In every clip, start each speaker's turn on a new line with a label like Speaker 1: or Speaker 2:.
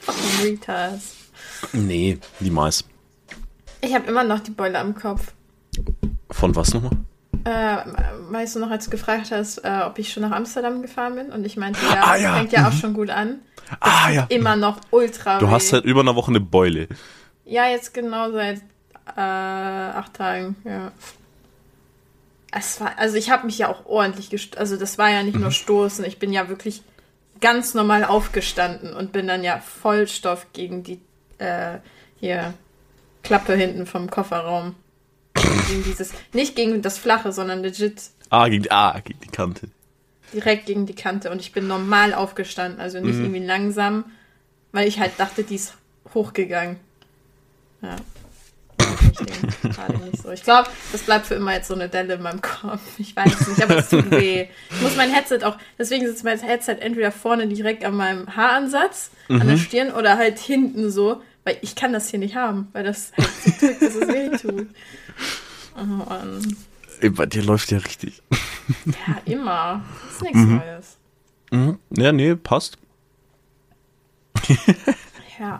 Speaker 1: Fucking Retards.
Speaker 2: nee, niemals.
Speaker 1: Ich habe immer noch die Beule am Kopf.
Speaker 2: Von was nochmal?
Speaker 1: Äh, weißt du noch, als du gefragt hast, äh, ob ich schon nach Amsterdam gefahren bin? Und ich meinte, ja,
Speaker 2: Ah,
Speaker 1: das
Speaker 2: ja.
Speaker 1: fängt ja auch schon gut an.
Speaker 2: Ah ja.
Speaker 1: Immer noch ultra
Speaker 2: Du
Speaker 1: weh.
Speaker 2: hast seit über einer Woche eine Beule.
Speaker 1: Ja, jetzt genau seit äh, acht Tagen, ja. Es war, also ich habe mich ja auch ordentlich gest also das war ja nicht
Speaker 2: Mhm.
Speaker 1: nur Stoßen, ich bin ja wirklich ganz normal aufgestanden und bin dann ja Vollstoff gegen die äh, hier Klappe hinten vom Kofferraum. gegen dieses, nicht gegen das Flache, sondern legit
Speaker 2: Ah, gegen, die- ah, gegen die Kante.
Speaker 1: direkt gegen die Kante und ich bin normal aufgestanden, also nicht irgendwie langsam, weil ich halt dachte, die ist hochgegangen. Ja. Ich denke gerade nicht so. Ich glaube, das bleibt für immer jetzt so eine Delle in meinem Kopf. Ich weiß nicht, aber es tut weh. Ich muss mein Headset auch, deswegen sitzt mein Headset entweder vorne direkt an meinem Haaransatz, an der Stirn oder halt hinten so, weil ich kann das hier nicht haben, weil das halt so drückt, dass es weh tut. Oh.
Speaker 2: Ey, Bei dir läuft ja richtig.
Speaker 1: Ja, immer. Das ist nichts Neues.
Speaker 2: Mhm. Ja, nee, passt.
Speaker 1: Ja,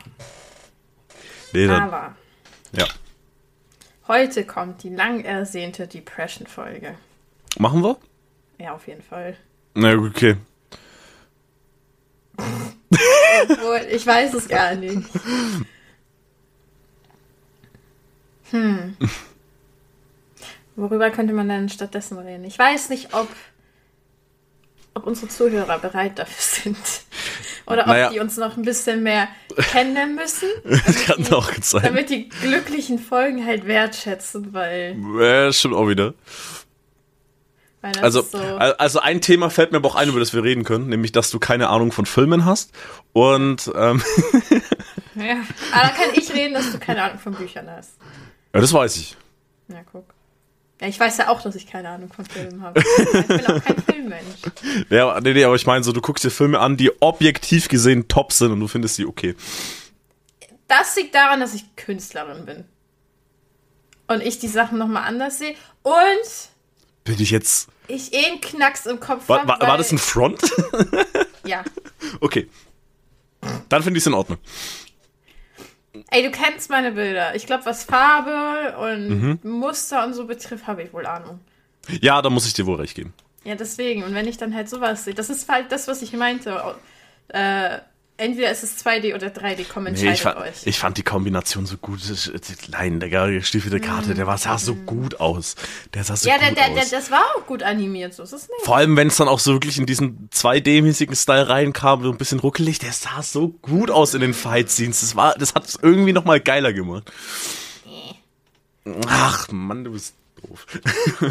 Speaker 2: Nee, dann,
Speaker 1: aber
Speaker 2: ja.
Speaker 1: Heute kommt die lang ersehnte Depression-Folge.
Speaker 2: Machen wir?
Speaker 1: Ja, auf jeden Fall.
Speaker 2: Na gut, okay.
Speaker 1: Obwohl, ich weiß es gar nicht. Hm. Worüber könnte man denn stattdessen reden? Ich weiß nicht, ob, ob unsere Zuhörer bereit dafür sind. Oder ob
Speaker 2: Naja.
Speaker 1: die uns noch ein bisschen mehr kennenlernen müssen.
Speaker 2: Das kann auch gut sein.
Speaker 1: Damit die glücklichen Folgen halt wertschätzen, weil,
Speaker 2: Ja, stimmt auch wieder. Also,
Speaker 1: so.
Speaker 2: al- also ein Thema fällt mir aber auch ein, über das wir reden können, nämlich, dass du keine Ahnung von Filmen hast. Und ähm,
Speaker 1: Ja. Aber dann kann ich reden, dass du keine Ahnung von Büchern hast.
Speaker 2: ja, das weiß ich.
Speaker 1: Ja, guck. Ja, ich weiß ja auch, dass ich keine Ahnung von Filmen habe. Ich bin auch kein Filmmensch.
Speaker 2: Ja, nee, nee, aber ich meine so, du guckst dir Filme an, die objektiv gesehen top sind und du findest sie okay.
Speaker 1: Das liegt daran, dass ich Künstlerin bin. Und ich die Sachen nochmal anders sehe. Und
Speaker 2: Bin ich jetzt.
Speaker 1: ich eh einen Knacks im Kopf
Speaker 2: War, war, war das ein Front?
Speaker 1: Ja.
Speaker 2: okay. Dann finde ich es in Ordnung.
Speaker 1: Ey, du kennst meine Bilder. Ich glaube, was Farbe
Speaker 2: Mhm.
Speaker 1: und Muster und so betrifft, habe ich wohl Ahnung.
Speaker 2: Ja, da muss ich dir wohl recht geben.
Speaker 1: Ja, deswegen. Und wenn ich dann halt sowas sehe, das ist halt das, was ich meinte. Äh, entweder ist es 2D oder 3D, komm,
Speaker 2: Nee,
Speaker 1: entscheidet
Speaker 2: ich, fand,
Speaker 1: euch.
Speaker 2: ich fand die Kombination so gut. Nein, der gestiefelte Karte, der war, sah so gut aus. Der sah so
Speaker 1: ja, der,
Speaker 2: gut
Speaker 1: der,
Speaker 2: aus.
Speaker 1: der, das war auch gut animiert, so ist es nicht.
Speaker 2: Vor allem, wenn es dann auch so wirklich in diesen 2D-mäßigen Style reinkam, so ein bisschen ruckelig, der sah so gut aus in den Fight-Scenes. Das war, das hat es irgendwie noch mal geiler gemacht. Ach, Mann, du bist doof.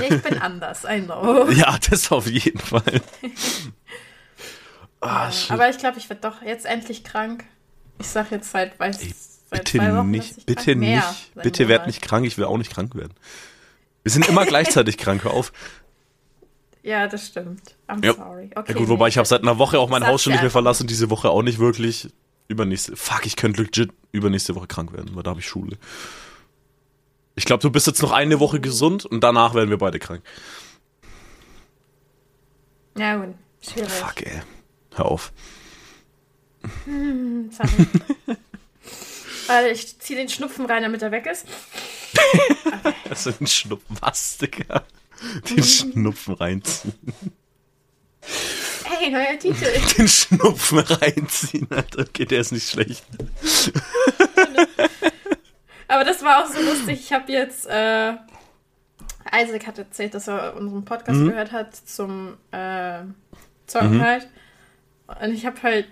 Speaker 1: Ich bin anders, I know.
Speaker 2: ja, das auf jeden Fall. Ah.
Speaker 1: Aber ich glaube, ich werde doch jetzt endlich krank. Ich sag jetzt seit, weiß,
Speaker 2: Ey,
Speaker 1: seit
Speaker 2: bitte
Speaker 1: zwei Wochen,
Speaker 2: nicht, bitte
Speaker 1: mehr
Speaker 2: nicht,
Speaker 1: sein
Speaker 2: bitte werd nicht krank, ich will auch nicht krank werden. Wir sind immer gleichzeitig krank, hör auf.
Speaker 1: Ja, das stimmt. I'm
Speaker 2: Ja.
Speaker 1: sorry. Okay,
Speaker 2: Ja gut, wobei ich habe seit einer Woche auch mein Haus schon nicht mehr verlassen, diese Woche auch nicht wirklich. Übernächste, fuck, ich könnte legit übernächste Woche krank werden, weil da habe ich Schule. Ich glaube, du bist jetzt noch eine Woche gesund und danach werden wir beide krank.
Speaker 1: Ja, gut. Schwierig.
Speaker 2: Fuck, ey. Hör auf.
Speaker 1: Sorry. Weil ich ziehe den Schnupfen rein, damit er weg ist.
Speaker 2: Das ist ein Schnupfen. Was, Digga? Den Schnupfen reinziehen.
Speaker 1: Hey, neuer Titel.
Speaker 2: Den Schnupfen reinziehen, Alter. Okay, der ist nicht schlecht.
Speaker 1: Aber das war auch so lustig. Ich habe jetzt, äh, Isaac hat erzählt, dass er unseren Podcast
Speaker 2: Mhm.
Speaker 1: gehört hat zum äh, Zocken halt. Und ich habe halt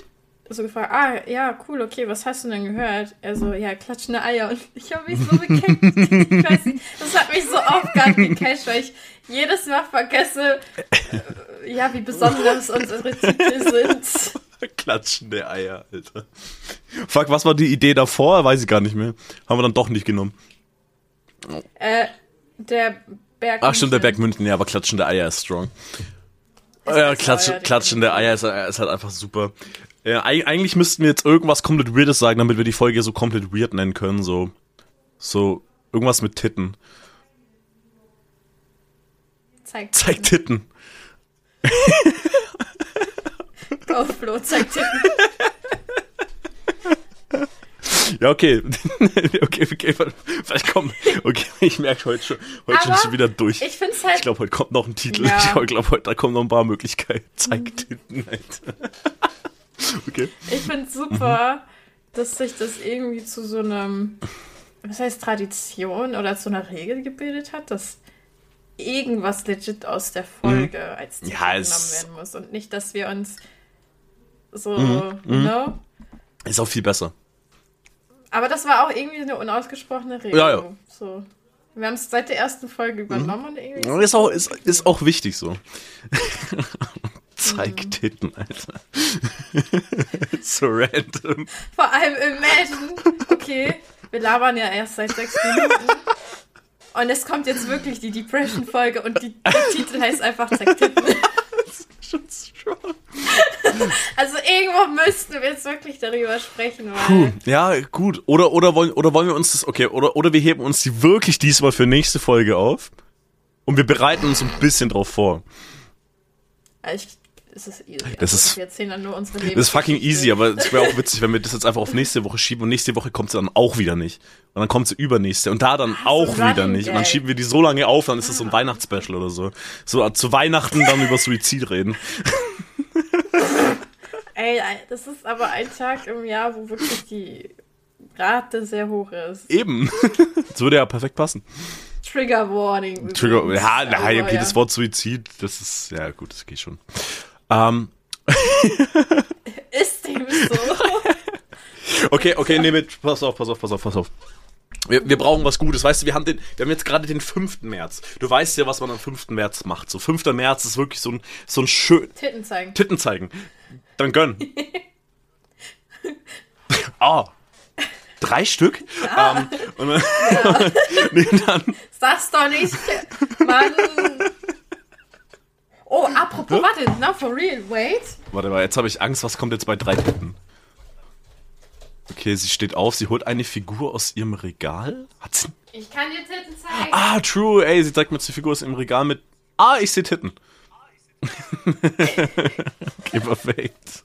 Speaker 1: so gefragt, ah, ja, cool, okay, was hast du denn gehört? Er so, ja, klatschende Eier. Und ich habe mich so bekeckt. ich weiß nicht, das hat mich so oft gar nicht gecatcht, weil ich jedes Mal vergesse, äh, ja, wie besonders unsere Titel sind.
Speaker 2: Klatschende Eier, Alter. Fuck, was war die Idee davor? Weiß ich gar nicht mehr. Haben wir dann doch nicht genommen.
Speaker 1: Äh, der Berg.
Speaker 2: Ach stimmt, der. Berg München, ja, aber klatschende Eier ist strong. Ja, klatsch,
Speaker 1: ja,
Speaker 2: klatschende Eier ist, äh, ist halt einfach super. Ja, eig- eigentlich müssten wir jetzt irgendwas komplett Weirdes sagen, damit wir die Folge so komplett weird nennen können, so. So, irgendwas mit Titten.
Speaker 1: Zeig,
Speaker 2: Zeig Titten.
Speaker 1: Go, Flo, zeig Titten.
Speaker 2: Ja, okay. okay, okay, vielleicht kommt. Okay, ich merke heute schon, heute
Speaker 1: Aber
Speaker 2: schon wieder durch.
Speaker 1: Ich finde es halt.
Speaker 2: Ich glaube, heute kommt noch ein Titel.
Speaker 1: Ja.
Speaker 2: Ich glaube, heute da kommen noch ein paar Möglichkeiten. Zeig Titten, Alter. Okay.
Speaker 1: Ich finde super, dass sich das irgendwie zu so einem, was heißt Tradition oder zu einer Regel gebildet hat, dass irgendwas legit aus der Folge als Titel
Speaker 2: Mhm. Ja, es-
Speaker 1: genommen werden muss und nicht, dass wir uns so,
Speaker 2: Mhm.
Speaker 1: ne?
Speaker 2: Ist auch viel besser.
Speaker 1: Aber das war auch irgendwie eine unausgesprochene Regel.
Speaker 2: Ja, ja.
Speaker 1: So. Wir haben es seit der ersten Folge übernommen und irgendwie.
Speaker 2: Ist auch, ist, ist auch wichtig so. Zeig
Speaker 1: Mhm.
Speaker 2: Titten, Alter. so random.
Speaker 1: Vor allem imagine, okay, wir labern ja erst seit sechs Minuten. Und es kommt jetzt wirklich die Depression-Folge und die, der Titel heißt einfach Zack Titten.
Speaker 2: Schon strong.
Speaker 1: Also irgendwo müssten wir jetzt wirklich darüber sprechen.
Speaker 2: Puh, ja, gut. Oder, oder, wollen, oder wollen wir uns das, okay, oder, oder wir heben uns die wirklich diesmal für nächste Folge auf und wir bereiten uns ein bisschen drauf vor.
Speaker 1: Ich, es ist easy.
Speaker 2: Das
Speaker 1: Also,
Speaker 2: ist-
Speaker 1: wir erzählen dann nur unsere
Speaker 2: Das ist fucking easy, aber es wäre auch witzig, wenn wir das jetzt einfach auf nächste Woche schieben und nächste Woche kommt sie dann auch wieder nicht. Und dann kommt sie übernächste und da dann
Speaker 1: so
Speaker 2: auch
Speaker 1: ein
Speaker 2: wieder nicht. Und dann schieben wir die so lange auf, dann ist es so ein Weihnachtsspecial oder so. So zu Weihnachten dann über Suizid reden.
Speaker 1: Ey, das ist aber ein Tag im Jahr, wo wirklich die Rate sehr hoch ist.
Speaker 2: Eben. Das würde ja perfekt passen.
Speaker 1: Trigger Warning.
Speaker 2: Trigger,
Speaker 1: übrigens.
Speaker 2: ja, nein,
Speaker 1: Also,
Speaker 2: okay,
Speaker 1: ja.
Speaker 2: das Wort Suizid, das ist, ja gut, das geht schon. Ähm,
Speaker 1: Ist dem so.
Speaker 2: okay, okay, nee, mit, pass auf, pass auf, pass auf, pass auf. Wir, wir brauchen was Gutes, weißt du, wir haben den, wir haben jetzt gerade den 5. März. Du weißt ja, was man am 5. März macht. So 5. März ist wirklich so ein, so ein schön,
Speaker 1: Titten zeigen.
Speaker 2: Titten zeigen. Dann gönn. Ah. Drei Stück? Ähm, und dann, nee, dann,
Speaker 1: Sag's doch nicht, Mann. Oh, apropos, warte, now for real, wait.
Speaker 2: warte mal, jetzt habe ich Angst, was kommt jetzt bei drei Titten? Okay, sie steht auf, sie holt eine Figur aus ihrem Regal. Hat sie.
Speaker 1: Ich kann dir Titten zeigen.
Speaker 2: Ah, true, ey, sie zeigt mir die Figur aus ihrem Regal mit. Ah, ich sehe Titten. okay, perfekt.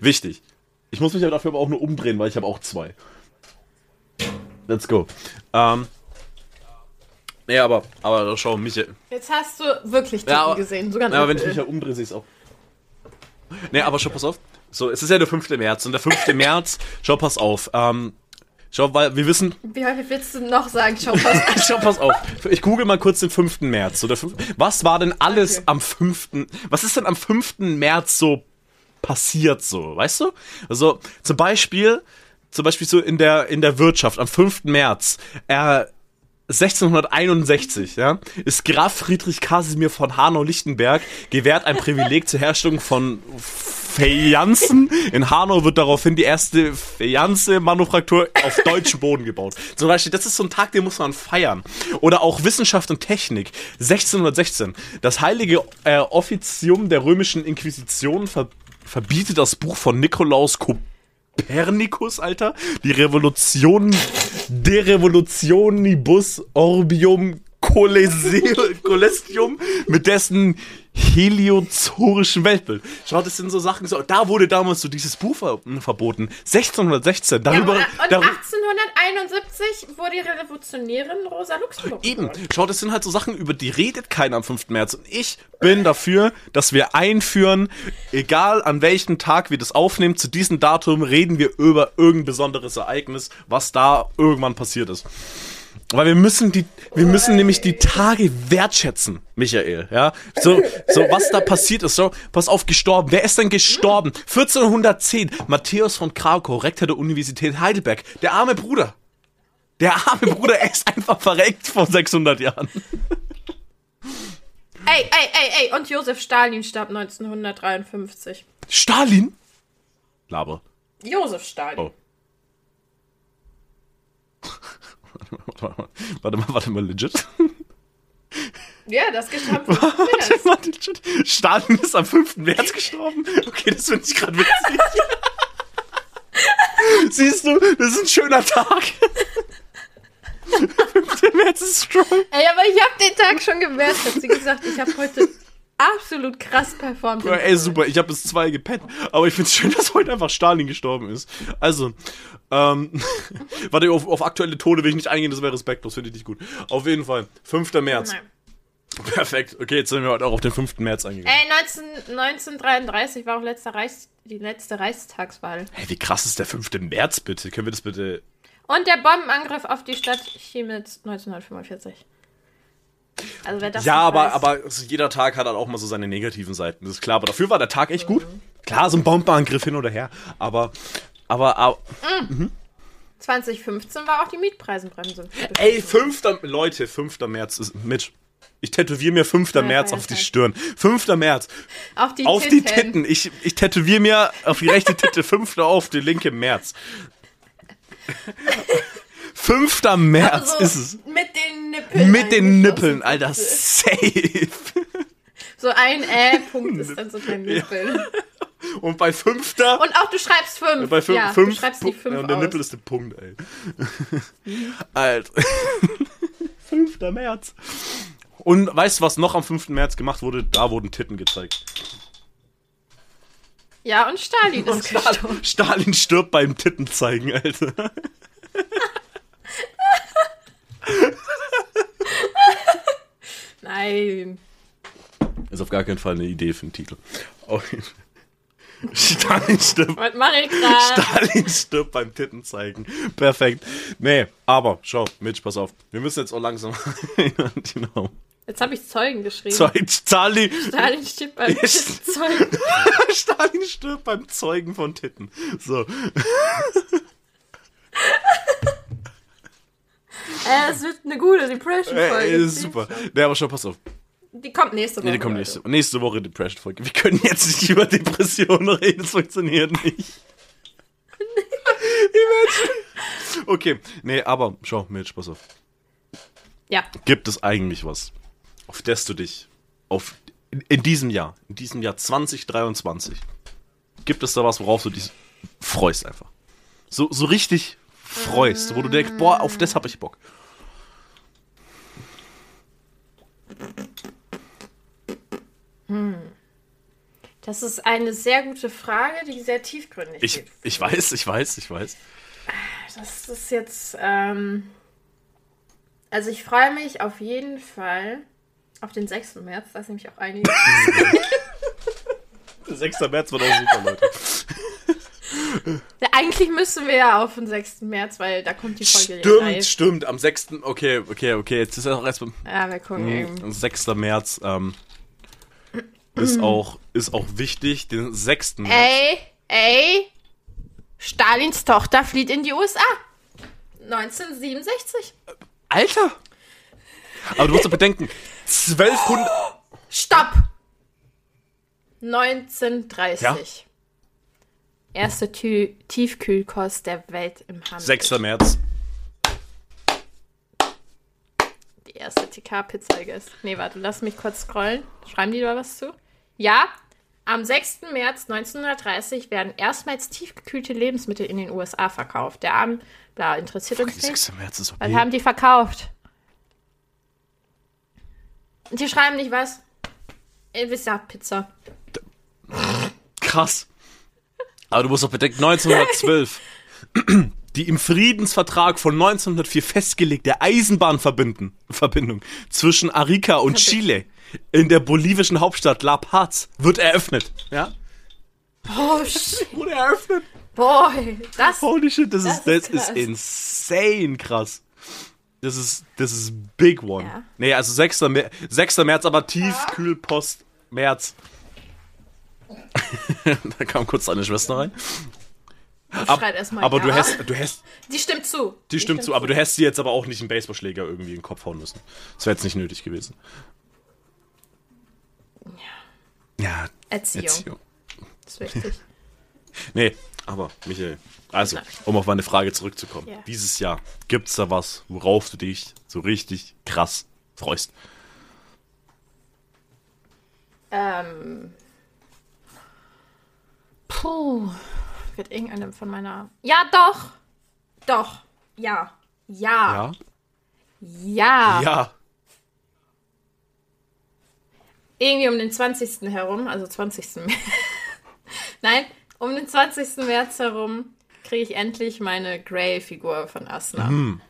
Speaker 2: Wichtig. Ich muss mich aber dafür aber auch nur umdrehen, weil ich habe auch zwei. Let's go. Ähm. Nee, aber, aber schau, Michael.
Speaker 1: Jetzt hast du wirklich Titten
Speaker 2: Ja, aber-
Speaker 1: gesehen, sogar
Speaker 2: Ja, aber wenn ich mich ja umdrehe, sehe ich es auch. Nee, aber schau, pass auf. So, es ist ja der 5. März und der 5. März, schau, pass auf. Ähm, schau, weil wir wissen,
Speaker 1: Wie häufig willst du noch sagen, schau pass
Speaker 2: Schau, pass auf. Ich google mal kurz den 5. März. So, der 5. Was war denn alles
Speaker 1: Okay.
Speaker 2: am 5. Was ist denn am 5. März so passiert so, weißt du? Also zum Beispiel, zum Beispiel so in der, in der Wirtschaft am 5. März, äh, 1661, ja, ist Graf Friedrich Casimir von Hanau-Lichtenberg gewährt ein Privileg zur Herstellung von Fayanzen. In Hanau wird daraufhin die erste Fayanze-Manufaktur auf deutschem Boden gebaut. Zum Beispiel, das ist so ein Tag, den muss man feiern. Oder auch Wissenschaft und Technik. 1616. Das heilige äh, Offizium der römischen Inquisition ver verbietet das Buch von Nikolaus Kopernikus, Alter. Die Revolution, de Revolutionibus Orbium Colestium mit dessen heliozorischen Weltbild. Schaut, das sind so Sachen, so, da wurde damals so dieses Buch ver verboten. 1616,
Speaker 1: Ja,
Speaker 2: darüber,
Speaker 1: und
Speaker 2: darüber
Speaker 1: 1871 wurde die Revolutionärin Rosa Luxemburg.
Speaker 2: Eben,
Speaker 1: geboren.
Speaker 2: schau, das sind halt so Sachen, über die redet keiner am 5. März. Und ich bin dafür, dass wir einführen, egal an welchem Tag wir das aufnehmen, zu diesem Datum reden wir über irgendein besonderes Ereignis, was da irgendwann passiert ist. Weil wir müssen die, wir müssen nämlich die Tage wertschätzen, Michael, ja. So, so, was da passiert ist, so, pass auf, gestorben. Wer ist denn gestorben? 1410, Matthäus von Krakau, Rektor der Universität Heidelberg, der arme Bruder. Der arme Bruder, er ist einfach verreckt vor 600 Jahren.
Speaker 1: Ey, ey, ey, ey, und Josef Stalin starb 1953.
Speaker 2: Stalin? Laber.
Speaker 1: Josef Stalin.
Speaker 2: Oh. Warte mal, warte mal, legit.
Speaker 1: Ja, das geschafft.
Speaker 2: Warte mal, legit. Stalin ist am 5. März gestorben? Okay, das finde ich gerade witzig. Siehst du, das ist ein schöner Tag. 5. März ist strong.
Speaker 1: Ey, aber ich habe den Tag schon gewertschätzt. Wie gesagt, ich habe heute absolut krass performt.
Speaker 2: Ja, ey, super, ich habe bis zwei gepennt. Aber ich find's schön, dass heute einfach Stalin gestorben ist. Also, ähm, warte, auf, auf aktuelle Tode will ich nicht eingehen, das wäre respektlos, finde ich nicht gut. Auf jeden Fall, 5. März.
Speaker 1: Nein.
Speaker 2: Perfekt, okay, jetzt sind wir heute auch auf den 5. März eingegangen.
Speaker 1: Ey, 19, 1933 war auch letzter Reichs, die letzte Reichstagswahl.
Speaker 2: Hey, wie krass ist der 5. März bitte? Können wir das bitte.
Speaker 1: Und der Bombenangriff auf die Stadt Chemnitz 1945. Also wer das
Speaker 2: ja, aber,
Speaker 1: weiß.
Speaker 2: aber jeder Tag hat halt auch mal so seine negativen Seiten, das ist klar. Aber dafür war der Tag echt gut. Klar, so ein Bombenangriff hin oder her. Aber, aber, aber
Speaker 1: 2015 war auch die Mietpreisenbremse.
Speaker 2: Ey, 5. Leute, 5. März ist mit. Ich tätowiere mir 5.
Speaker 1: Ja,
Speaker 2: März auf die. Stirn. 5. März.
Speaker 1: Auf die
Speaker 2: auf
Speaker 1: Titten.
Speaker 2: die Titten. Ich, ich tätowiere mir auf die rechte Titte 5. auf die linke März. 5. März
Speaker 1: So,
Speaker 2: ist es.
Speaker 1: Mit den Nippeln.
Speaker 2: Mit den. Nippeln, Alter. Safe.
Speaker 1: So ein Äh-Punkt ist dann so kein Nippel.
Speaker 2: Und bei 5.
Speaker 1: Und auch du schreibst fünf.
Speaker 2: bei 5.
Speaker 1: ja, du schreibst die fünf
Speaker 2: ja, und der
Speaker 1: aus.
Speaker 2: Nippel ist der Punkt, ey. Alter. 5. März. Und weißt du, was noch am 5. März gemacht wurde? Da wurden Titten gezeigt.
Speaker 1: Ja, und Stalin ist gestorben.
Speaker 2: Stalin stirbt beim Titten zeigen, Alter.
Speaker 1: Nein.
Speaker 2: Ist auf gar keinen Fall eine Idee für einen Titel. Stalin stirbt.
Speaker 1: Was mache ich gerade?
Speaker 2: Stalin stirbt beim Titten zeigen. Perfekt. Nee, aber schau, Mitch, pass auf. Wir müssen jetzt auch langsam. genau.
Speaker 1: Jetzt habe ich Zeugen geschrieben.
Speaker 2: Zeug, Stalin,
Speaker 1: Stalin steht beim
Speaker 2: Yes.
Speaker 1: Zeugen.
Speaker 2: Stalin stirbt beim Zeugen von Titten. So.
Speaker 1: Äh, es wird eine gute Depression-Folge.
Speaker 2: Ey, ist super. Nee, aber schau, pass auf.
Speaker 1: Die kommt nächste Woche.
Speaker 2: Nee, die kommt
Speaker 1: Leute.
Speaker 2: nächste, nächste Woche Depression-Folge. Wir können jetzt nicht über Depressionen reden, das funktioniert nicht. Imagine. okay, nee, aber schau, Mitch, pass auf.
Speaker 1: Ja.
Speaker 2: Gibt es eigentlich was, auf das du dich auf in, in diesem Jahr, in diesem Jahr 2023, gibt es da was, worauf du dich freust einfach? So, so richtig freust, wo du denkst, boah, auf das hab ich Bock.
Speaker 1: Das ist eine sehr gute Frage, die sehr tiefgründig
Speaker 2: Ich,
Speaker 1: ist.
Speaker 2: ich weiß, ich weiß, ich weiß.
Speaker 1: Das ist jetzt, ähm, also ich freue mich auf jeden Fall auf den 6. März, da ist nämlich auch einige.
Speaker 2: 6. März wird auch super, Leute.
Speaker 1: Ja, Eigentlich müssen wir ja auf den 6. März, weil da kommt die Folge
Speaker 2: Stimmt,
Speaker 1: live.
Speaker 2: stimmt. Am 6. Okay, okay, okay. Jetzt ist ja auch erst beim
Speaker 1: Ja, wir gucken eben.
Speaker 2: am 6. März. Ähm, ist, auch, ist auch wichtig. Den 6. März.
Speaker 1: Ey, ey, Stalins Tochter flieht in die USA. 1967.
Speaker 2: Alter! Aber du musst doch bedenken, 1200.
Speaker 1: Stopp! 1930.
Speaker 2: Ja?
Speaker 1: Erste Tü Tiefkühlkost der Welt im Handel.
Speaker 2: 6. März.
Speaker 1: Die erste TK-Pizza gegessen. Nee, warte, lass mich kurz scrollen. Schreiben die da was zu? Ja, am 6. März 1930 werden erstmals tiefgekühlte Lebensmittel in den USA verkauft. Der Abend, bla, interessiert uns
Speaker 2: Die
Speaker 1: nicht.
Speaker 2: 6. März ist okay.
Speaker 1: haben die verkauft? Die schreiben nicht was. Wisst ja, Pizza.
Speaker 2: Krass. Aber du musst doch bedenken, 1912. Die im Friedensvertrag von 1904 festgelegte Eisenbahnverbindung zwischen Arica und Chile in der bolivischen Hauptstadt La Paz wird eröffnet. Ja?
Speaker 1: Oh, shit.
Speaker 2: Wurde eröffnet.
Speaker 1: Boy, das.
Speaker 2: Holy shit, das,
Speaker 1: Das
Speaker 2: ist, das
Speaker 1: ist
Speaker 2: ist, insane krass. Das ist, das ist big one.
Speaker 1: Ja.
Speaker 2: Nee, also 6. März, 6. März, aber Tiefkühlpost März. da kam kurz deine Schwester rein. Ab, aber du
Speaker 1: ja.
Speaker 2: hast, du hast,
Speaker 1: Die stimmt zu.
Speaker 2: die stimmt zu, aber du hättest sie jetzt aber auch nicht einen Baseballschläger irgendwie in den Kopf hauen müssen. Das wäre jetzt nicht nötig gewesen. Ja,
Speaker 1: Erziehung.
Speaker 2: Erziehung.
Speaker 1: Das ist wichtig.
Speaker 2: Nee, aber Michael, also, um auf meine Frage zurückzukommen.
Speaker 1: Ja.
Speaker 2: Dieses Jahr, gibt's da was, worauf du dich so richtig krass freust?
Speaker 1: ähm. Puh. Wird irgendeinem von meiner. Ja, doch. Doch. Ja. Ja.
Speaker 2: Ja?
Speaker 1: Ja.
Speaker 2: Ja.
Speaker 1: Irgendwie um den 20. herum, also 20. März. Nein, um den 20. März herum kriege ich endlich meine Grey-Figur von Asna.
Speaker 2: Hm.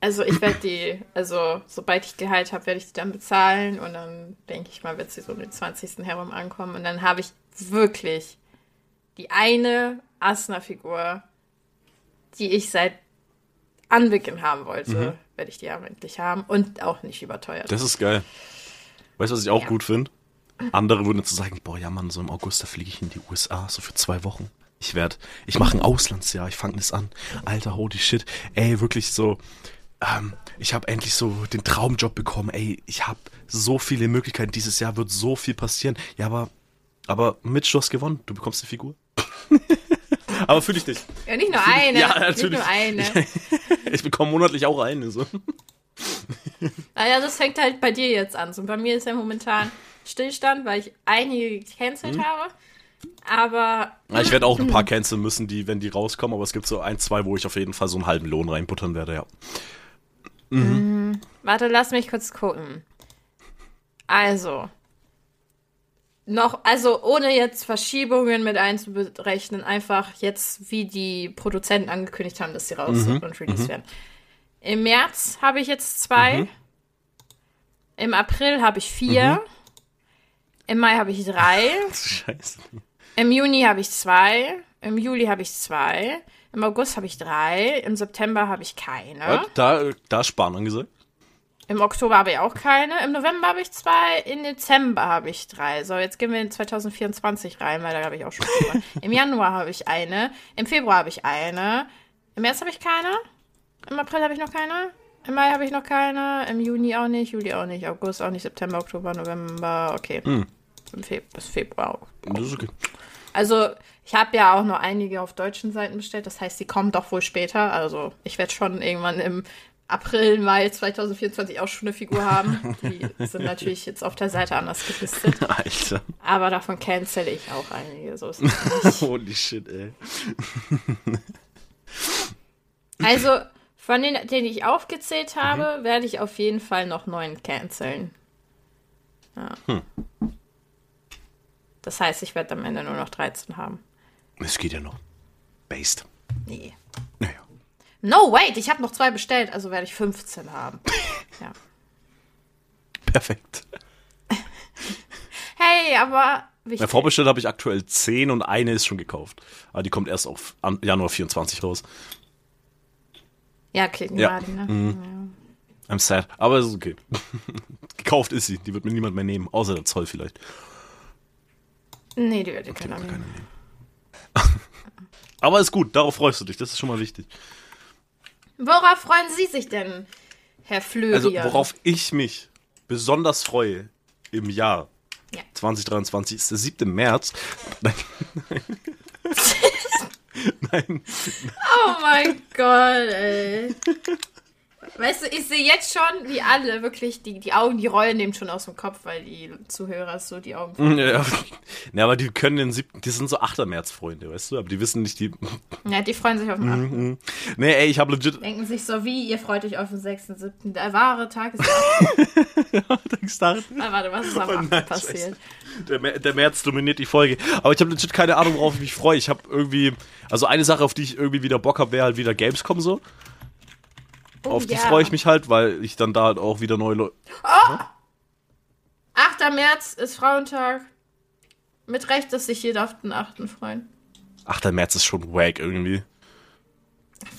Speaker 1: Also ich werde die, also sobald ich Gehalt habe, werde ich die dann bezahlen und dann denke ich mal, wird sie so um den 20. herum ankommen und dann habe ich wirklich die eine Asna-Figur, die ich seit Anbeginn haben wollte,
Speaker 2: Mhm.
Speaker 1: werde ich die aber endlich haben und auch nicht überteuert.
Speaker 2: Das ist geil. Weißt du, was ich auch
Speaker 1: Ja.
Speaker 2: gut finde? Andere würden jetzt sagen, boah, ja Mann, so im August, da fliege ich in die USA, so für zwei Wochen. Ich werde, ich mache ein Auslandsjahr, ich fange das an. Alter, holy shit. Ey, wirklich so, ähm, ich habe endlich so den Traumjob bekommen. Ey, ich habe so viele Möglichkeiten. Dieses Jahr wird so viel passieren. Ja, aber, aber Mitch, du hast gewonnen. Du bekommst eine Figur. aber fühle ich dich.
Speaker 1: Ja, nicht nur eine.
Speaker 2: Ja,
Speaker 1: Nicht
Speaker 2: natürlich.
Speaker 1: nur eine.
Speaker 2: Ich bekomme monatlich auch eine. So.
Speaker 1: Naja, das fängt halt bei dir jetzt an. So, bei mir ist ja momentan Stillstand, weil ich einige gecancelt
Speaker 2: Mhm.
Speaker 1: habe. Aber
Speaker 2: Ja, ich werde auch ein paar canceln müssen, die, wenn die rauskommen, aber es gibt so ein, zwei, wo ich auf jeden Fall so einen halben Lohn reinbuttern werde, ja.
Speaker 1: Warte, lass mich kurz gucken. Also. Noch, also ohne jetzt Verschiebungen mit einzuberechnen, einfach jetzt, wie die Produzenten angekündigt haben, dass sie raus
Speaker 2: Mhm,
Speaker 1: und released werden. Im März habe ich jetzt zwei.
Speaker 2: Mhm.
Speaker 1: Im April habe ich vier. Im Mai habe ich drei.
Speaker 2: Scheiße.
Speaker 1: Im Juni habe ich zwei. Im Juli habe ich zwei. Im August habe ich drei. Im September habe ich keine.
Speaker 2: Da, da ist Spahn angesagt.
Speaker 1: Im Oktober habe ich auch keine. Im November habe ich zwei. Im Dezember habe ich drei. So, jetzt gehen wir in 2024 rein, weil da habe ich auch schon. Im Januar habe ich eine. Im Februar habe ich eine. Im März habe ich keine. Im April habe ich noch keine. Im Mai habe ich noch keine. Im Juni auch nicht. Juli auch nicht. August auch nicht. September, Oktober, November. Okay. Im Fe bis Februar auch.
Speaker 2: Das ist okay.
Speaker 1: Also, ich habe ja auch nur einige auf deutschen Seiten bestellt. Das heißt, die kommen doch wohl später. Also, ich werde schon irgendwann im April, Mai 2024 auch schon eine Figur haben. Die sind natürlich jetzt auf der Seite anders gelistet.
Speaker 2: Alter.
Speaker 1: Aber davon cancel ich auch einige. So.
Speaker 2: Holy shit, ey.
Speaker 1: Also, von denen, denen ich aufgezählt habe, werde ich auf jeden Fall noch neun canceln. Ja. Das heißt, ich werde am Ende nur noch 13 haben.
Speaker 2: Es geht ja noch. Based.
Speaker 1: Nee.
Speaker 2: Naja.
Speaker 1: No, wait, ich habe noch zwei bestellt, also werde ich 15 haben. Ja.
Speaker 2: Perfekt.
Speaker 1: Hey, aber wichtig.
Speaker 2: Ja, vorbestellt habe ich aktuell 10 und eine ist schon gekauft. Aber die kommt erst auf an- Januar 24 raus.
Speaker 1: Ja, klicken
Speaker 2: Ja.
Speaker 1: gerade, ne?
Speaker 2: I'm sad. Aber es ist okay. gekauft ist sie. Die wird mir niemand mehr nehmen. Außer der Zoll vielleicht.
Speaker 1: Nee, die werde ich keiner
Speaker 2: Keine
Speaker 1: nehmen.
Speaker 2: nehmen. Aber ist gut. Darauf freust du dich. Das ist schon mal wichtig.
Speaker 1: Worauf freuen Sie sich denn, Herr Flörian?
Speaker 2: Also, worauf ich mich besonders freue im Jahr
Speaker 1: Ja.
Speaker 2: 2023 ist der 7. März. Nein. Nein.
Speaker 1: Oh mein Gott, ey. Weißt du, ich sehe jetzt schon, wie alle wirklich, die, die Augen, die rollen dem schon aus dem Kopf, weil die Zuhörer so die Augen.
Speaker 2: Ja, ja, aber die können den 7. Die sind so 8. März-Freunde, weißt du? Aber die wissen nicht, die.
Speaker 1: Ja, die freuen sich auf den 8.
Speaker 2: Mhm. Nee, ey, ich habe legit.
Speaker 1: Denken sich so, wie, ihr freut euch auf den 6.7. Der wahre Tag ist der 8.
Speaker 2: gestartet.
Speaker 1: Ah, warte, was ist am
Speaker 2: Oh
Speaker 1: 8.
Speaker 2: nein,
Speaker 1: passiert?
Speaker 2: Der, der März dominiert die Folge. Aber ich habe legit keine Ahnung, worauf ich mich freue. Ich habe irgendwie. Also eine Sache, auf die ich irgendwie wieder Bock habe, wäre halt wieder Gamescom so.
Speaker 1: Oh,
Speaker 2: auf die
Speaker 1: ja.
Speaker 2: freue ich mich halt, weil ich dann da halt auch wieder neue Leute.
Speaker 1: 8. März ist Frauentag. Mit Recht, dass sich jeder auf den 8. freuen.
Speaker 2: 8. März ist schon wack irgendwie.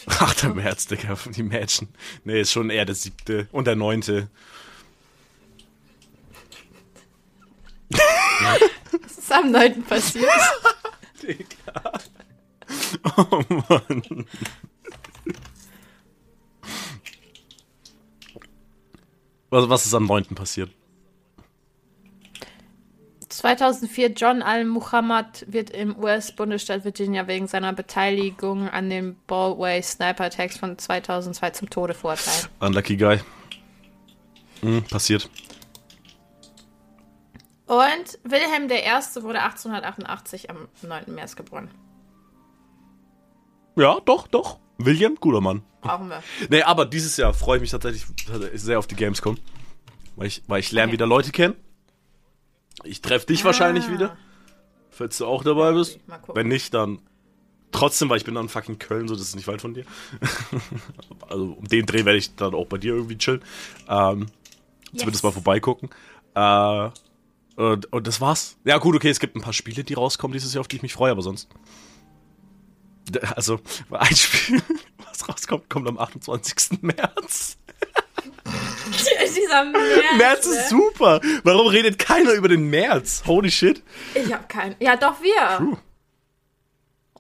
Speaker 2: 8. März, Digga, die Mädchen. Nee, ist schon eher der 7. und der 9.
Speaker 1: Was ist am 9. passiert?
Speaker 2: Digga. Oh Mann. Was, was ist am 9. passiert?
Speaker 1: 2004 John Al-Muhammad wird im US-Bundesstaat Virginia wegen seiner Beteiligung an den Baldway Sniper Attacks von 2002 zum Tode verurteilt.
Speaker 2: Unlucky Guy. Hm, passiert.
Speaker 1: Und Wilhelm I. wurde 1888 am 9. März geboren.
Speaker 2: Ja, doch, doch. William, guter Mann.
Speaker 1: Brauchen wir.
Speaker 2: Nee, aber dieses Jahr freue ich mich tatsächlich sehr auf die Gamescom. Weil ich, weil ich lerne
Speaker 1: Okay.
Speaker 2: wieder Leute kennen. Ich treffe dich wahrscheinlich
Speaker 1: Ah.
Speaker 2: wieder. Falls du auch dabei bist.
Speaker 1: Gucken.
Speaker 2: Wenn nicht, dann trotzdem, weil ich bin dann fucking Köln, so das ist nicht weit von dir. also um den Dreh werde ich dann auch bei dir irgendwie chillen. Ähm, Zumindest mal vorbeigucken. Äh, und, und das war's. Ja, gut, okay, es gibt ein paar Spiele, die rauskommen dieses Jahr, auf die ich mich freue, aber sonst. Also, ein Spiel, was rauskommt, kommt am 28. März.
Speaker 1: Dieser März.
Speaker 2: März ist
Speaker 1: ne?
Speaker 2: super. Warum redet keiner über den März? Holy shit.
Speaker 1: Ich hab keinen. Ja, doch, wir.
Speaker 2: True.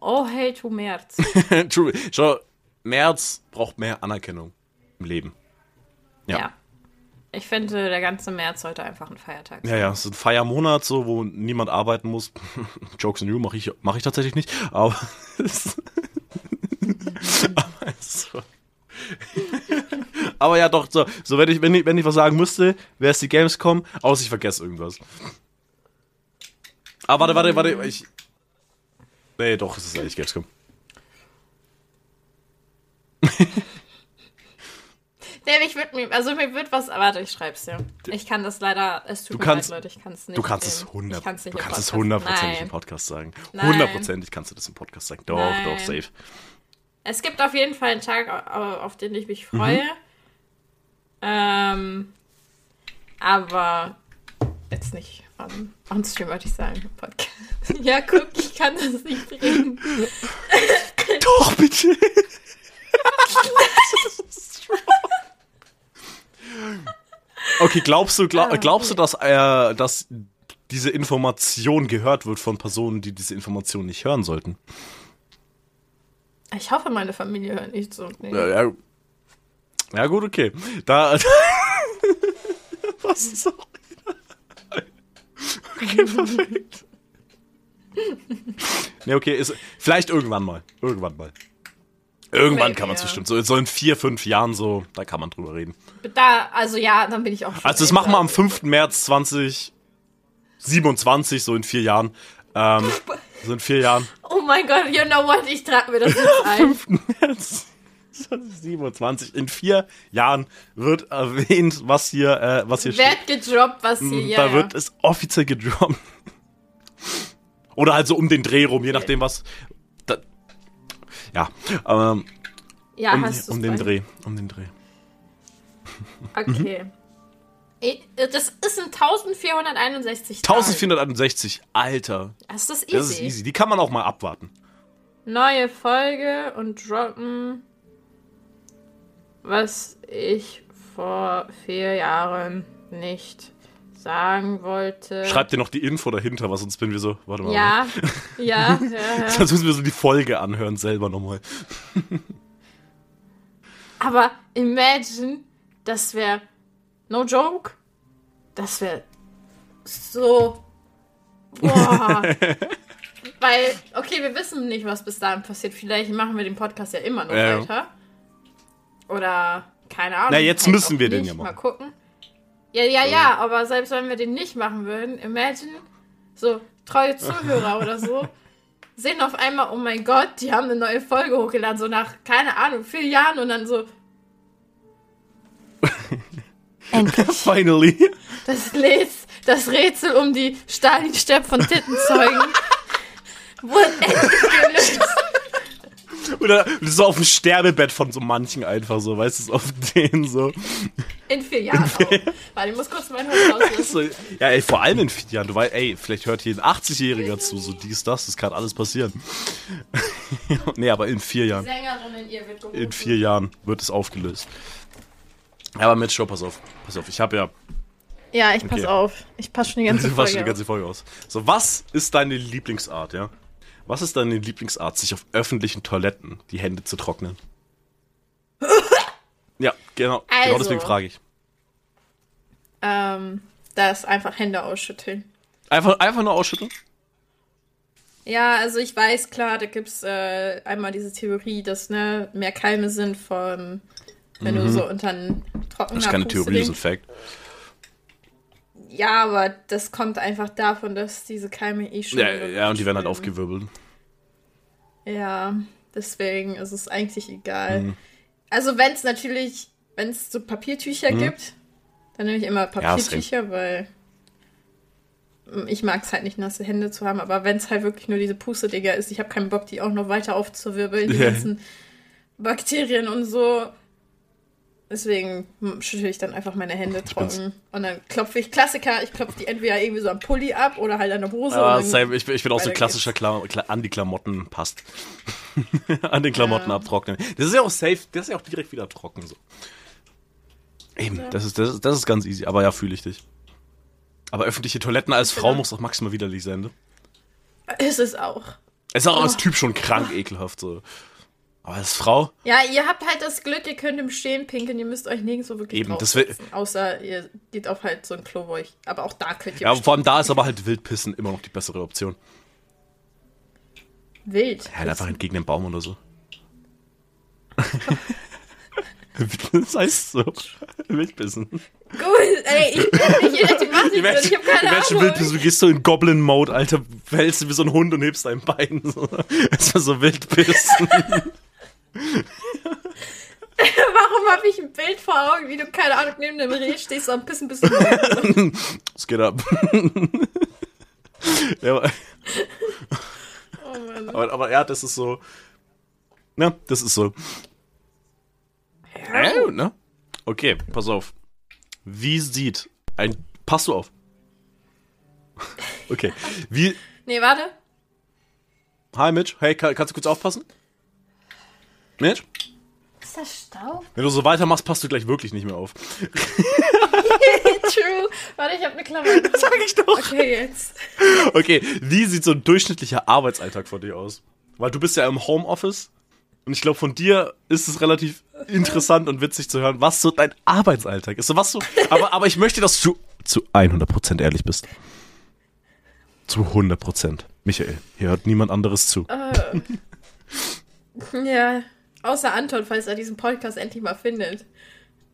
Speaker 1: Oh, hey, to März.
Speaker 2: True. Schau, März braucht mehr Anerkennung im Leben. Ja.
Speaker 1: ja. Ich finde, der ganze März sollte einfach ein Feiertag sein.
Speaker 2: Ja, ja, es ist ein Feiermonat, so, wo niemand arbeiten muss. Jokes on you mache ich, mach ich tatsächlich nicht, aber. aber, so. aber ja, doch, so, so wenn, ich, wenn, ich, wenn ich was sagen müsste, wäre es die Gamescom, außer ich vergesse irgendwas. Aber warte, warte, warte, ich. Nee, doch, es ist eigentlich Gamescom.
Speaker 1: Nee, ich würde mir, also mir wird was, warte, ich schreib's dir. Ich kann das leider, es tut
Speaker 2: Du
Speaker 1: mir
Speaker 2: kannst-
Speaker 1: leid, Leute, ich kann es nicht.
Speaker 2: Du kannst es 100,
Speaker 1: ich kann's nicht
Speaker 2: du
Speaker 1: im
Speaker 2: kannst es
Speaker 1: Podcast.
Speaker 2: hundertprozentig im. Podcast sagen. Hundertprozentig kannst du das im Podcast sagen. Doch,
Speaker 1: Nein.
Speaker 2: doch, safe.
Speaker 1: Es gibt auf jeden Fall einen Tag, au- auf den ich mich freue.
Speaker 2: Mhm.
Speaker 1: Ähm, aber jetzt nicht on, on Stream, würde ich sagen. Podcast. ja, guck, ich kann das nicht bringen.
Speaker 2: Doch, bitte. okay, glaubst du, glaub,
Speaker 1: Ah,
Speaker 2: glaubst du, dass, äh, dass diese Information gehört wird von Personen, die diese Information nicht hören sollten?
Speaker 1: Ich hoffe, meine Familie hört nicht so. Nee.
Speaker 2: Ja, ja. ja gut, okay. Da. Was ist auch Okay, perfekt. Nee, okay, ist, vielleicht irgendwann mal. Irgendwann mal. Irgendwann kann man es
Speaker 1: Ja.
Speaker 2: bestimmt. So, so in vier, fünf Jahren so, da kann man drüber reden.
Speaker 1: Da, also ja, dann bin ich auch. schon
Speaker 2: Also das machen wir am 5. März 2027, so in vier Jahren. Ähm, so in vier Jahren.
Speaker 1: Oh mein Gott, you know what? Ich trage mir das jetzt ein.
Speaker 2: März 2027. In vier Jahren wird erwähnt, was hier, äh, was hier steht.
Speaker 1: Werd gedroppt, was hier. Ja,
Speaker 2: da wird es offiziell gedroppt. Oder halt so um den Dreh rum, je nachdem was. Ja, ähm,
Speaker 1: ja,
Speaker 2: um,
Speaker 1: hast
Speaker 2: um den Dreh, um den Dreh.
Speaker 1: Okay. Eh, Das ist ein 1461 Tage.
Speaker 2: 1461, Alter.
Speaker 1: Das ist easy.
Speaker 2: Das ist easy. Die kann man auch mal abwarten.
Speaker 1: Neue Folge und droppen, was ich vor vier Jahren nicht sagen wollte.
Speaker 2: Schreib dir noch die Info dahinter, was sonst bin wir so. Warte mal.
Speaker 1: Ja, ja, ja, ja.
Speaker 2: Sonst müssen wir so die Folge anhören selber nochmal.
Speaker 1: Aber imagine, das wäre, no joke, das wäre so, boah. Weil, okay, wir wissen nicht, was bis dahin passiert. Vielleicht machen wir den Podcast ja immer noch
Speaker 2: Ja,
Speaker 1: weiter. Oder, keine Ahnung.
Speaker 2: Na, jetzt müssen wir den ja machen.
Speaker 1: Mal gucken. Ja, ja, ja, aber selbst wenn wir den nicht machen würden, imagine, so treue Zuhörer oder so, sehen auf einmal, oh mein Gott, die haben eine neue Folge hochgeladen, so nach, keine Ahnung, vier Jahren und dann so. Endlich.
Speaker 2: Finally.
Speaker 1: Das, Rätsel, das Rätsel um die Stalin-Stepp von Tittenzeugen wurde endlich gelöst.
Speaker 2: Oder so auf dem Sterbebett von so manchen einfach so, weißt du, so auf denen so.
Speaker 1: In vier Jahren auch. Warte, ich muss kurz mein Hund rauslassen.
Speaker 2: so. Ja, ey, vor allem in vier Jahren. Du weißt, ey, vielleicht hört hier ein 80-Jähriger zu, so dies, das, das kann alles passieren. nee, aber in vier Jahren.
Speaker 1: Sängerin in ihr wird gerufen.
Speaker 2: In vier Jahren wird es aufgelöst. Ja, aber Mitch, schau, pass auf. Pass auf, ich habe ja
Speaker 1: Ja, ich pass
Speaker 2: Okay.
Speaker 1: auf. Ich passe schon die ganze
Speaker 2: Du fasst
Speaker 1: Folge
Speaker 2: die ganze Folge aus. So, was ist deine Lieblingsart, ja? Was ist deine Lieblingsart, sich auf öffentlichen Toiletten die Hände zu trocknen? ja, genau. Genau
Speaker 1: Also.
Speaker 2: deswegen frage ich.
Speaker 1: Ähm, das einfach Hände ausschütteln.
Speaker 2: Einfach, einfach nur ausschütteln?
Speaker 1: Ja, also ich weiß, klar, da gibt's äh, einmal diese Theorie, dass ne, mehr Keime sind von, wenn du so unter einen Trockner
Speaker 2: Mhm. Das ist keine. Theorie, das ist ein Fact.
Speaker 1: Ja, aber das kommt einfach davon, dass diese Keime eh schon.
Speaker 2: Ja, ja, und die werden halt aufgewirbelt.
Speaker 1: Ja. Deswegen ist es eigentlich egal. Mhm. Also wenn es natürlich, wenn es so Papiertücher mhm. gibt, dann nehme ich immer Papiertücher, ja, weil ich mag es halt nicht, nasse Hände zu haben, aber wenn es halt wirklich nur diese Puste-Digger ist, ich habe keinen Bock, die auch noch weiter aufzuwirbeln, die ganzen Bakterien und so. Deswegen schüttle ich dann einfach meine Hände trocken. Und dann klopfe ich Klassiker, ich klopfe die entweder irgendwie so am Pulli ab oder halt an der Hose.
Speaker 2: Ah, same. Ich, ich bin auch so ein klassischer Kla Kla an die Klamotten passt. an den Klamotten ja. abtrocknen. Das ist ja auch safe, das ist ja auch direkt wieder trocken so. Eben, ja. das, ist, das, ist, das ist ganz easy, aber ja, fühle ich dich. Aber öffentliche Toiletten als Frau muss doch maximal widerlich sein, ne?
Speaker 1: Ist es auch.
Speaker 2: Es ist auch oh. als Typ schon krank ekelhaft so. Aber als Frau?
Speaker 1: Ja, ihr habt halt das Glück, ihr könnt im Stehen pinkeln, ihr müsst euch nirgendwo wirklich Eben, das will, Außer ihr geht auf halt so ein Klo, wo ich. Aber auch da könnt ihr.
Speaker 2: Ja, vor allem da ist aber halt Wildpissen immer noch die bessere Option.
Speaker 1: Wild.
Speaker 2: Ja, halt einfach entgegen dem Baum oder so. das heißt so. Wildbissen.
Speaker 1: Gut, ey, ich bin nicht Ethimatiker, ich hab keine Ahnung.
Speaker 2: Wildbissen, du gehst so in Goblin-Mode, Alter, fällst du wie so ein Hund und hebst dein Bein. So. Das war so Wildbissen.
Speaker 1: Warum habe ich ein Bild vor Augen, wie du, keine Ahnung, neben dem Reh stehst und ein bisschen bisschen.
Speaker 2: Es geht ab. ja, aber, oh. Aber, aber ja, das ist so. Ne, das ist so. Ja, ne? Okay, pass auf. Wie sieht ein. Passt du auf? Okay. Wie.
Speaker 1: Nee, warte.
Speaker 2: Hi, Mitch. Hey, kann, kannst du kurz aufpassen? Mitch?
Speaker 1: Ist das Staub?
Speaker 2: Wenn du so weitermachst, passt du gleich wirklich nicht mehr auf. True.
Speaker 1: Warte, ich hab eine Klammer.
Speaker 2: Das sag ich doch.
Speaker 1: Okay, jetzt.
Speaker 2: Okay, wie sieht so ein durchschnittlicher Arbeitsalltag vor dir aus? Weil du bist ja im Homeoffice und ich glaube, von dir ist es relativ interessant und witzig zu hören, was so dein Arbeitsalltag ist. So, was so, aber, aber ich möchte, dass du zu 100% ehrlich bist. Zu 100%. Michael, hier hört niemand anderes zu. Uh,
Speaker 1: ja, außer Anton, falls er diesen Podcast endlich mal findet.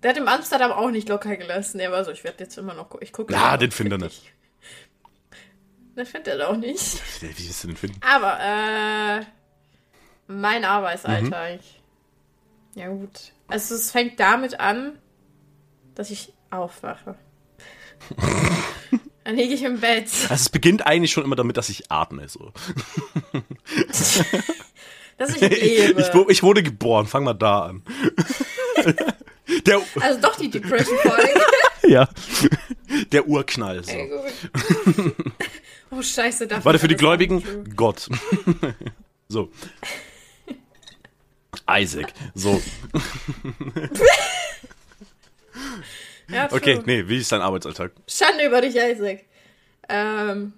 Speaker 1: Der hat im Amsterdam auch nicht locker gelassen. Er war so, ich werde jetzt immer noch ich gucke.
Speaker 2: Ja, den findet er nicht.
Speaker 1: Den findet er auch nicht.
Speaker 2: Wie willst du den finden?
Speaker 1: Aber, äh, mein Arbeitsalltag. Mhm. Ja, gut. Also, es fängt damit an, dass ich aufwache. Dann liege ich im Bett.
Speaker 2: Also es beginnt eigentlich schon immer damit, dass ich atme. So.
Speaker 1: Dass ich lebe.
Speaker 2: Ich, ich, wurde geboren, fang mal da an.
Speaker 1: Der, also doch die Depression-Folge.
Speaker 2: ja. Der Urknall. So. Ey,
Speaker 1: oh, scheiße.
Speaker 2: Warte, für die Gläubigen, Gott. so. Isaac. So. ja, okay, nee, wie ist dein Arbeitsalltag?
Speaker 1: Schande über dich, Isaac. Ähm,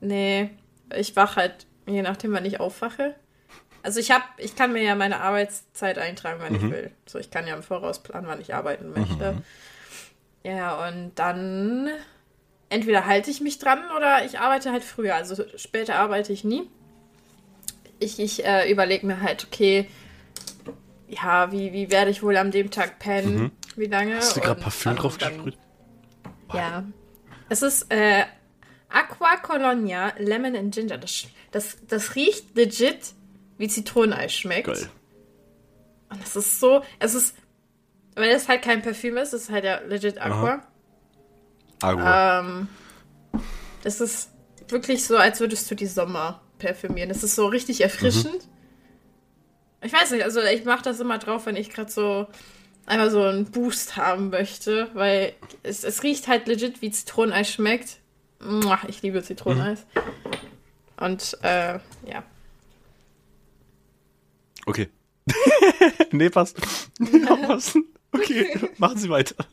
Speaker 1: nee, ich wach halt, je nachdem, wann ich aufwache. Also ich hab, ich kann mir ja meine Arbeitszeit eintragen, wenn mhm. ich will. So, ich kann ja im Voraus planen, wann ich arbeiten möchte. Mhm. Ja, und dann entweder halte ich mich dran oder ich arbeite halt früher. Also später arbeite ich nie. Ich, ich äh, überlege mir halt, okay, ja, wie, wie werde ich wohl an dem Tag pennen? Mhm. Wie lange?
Speaker 2: Hast du gerade Parfüm drauf gesprüht?
Speaker 1: Ja. Es ist äh, Aqua Colonia Lemon and Ginger. Das, das, das riecht legit wie Zitroneneis schmeckt. Geil. Und es ist so, es ist, weil es halt kein Parfüm ist, es ist halt ja legit Aqua. Aha. Aqua. Ähm, es ist wirklich so, als würdest du die Sommer parfümieren. Es ist so richtig erfrischend. Mhm. Ich weiß nicht, also ich mache das immer drauf, wenn ich gerade so einmal so einen Boost haben möchte, weil es, es riecht halt legit wie Zitroneneis schmeckt. Ich liebe Zitroneneis. Mhm. Und äh, ja.
Speaker 2: Okay. nee, passt. okay, machen Sie weiter.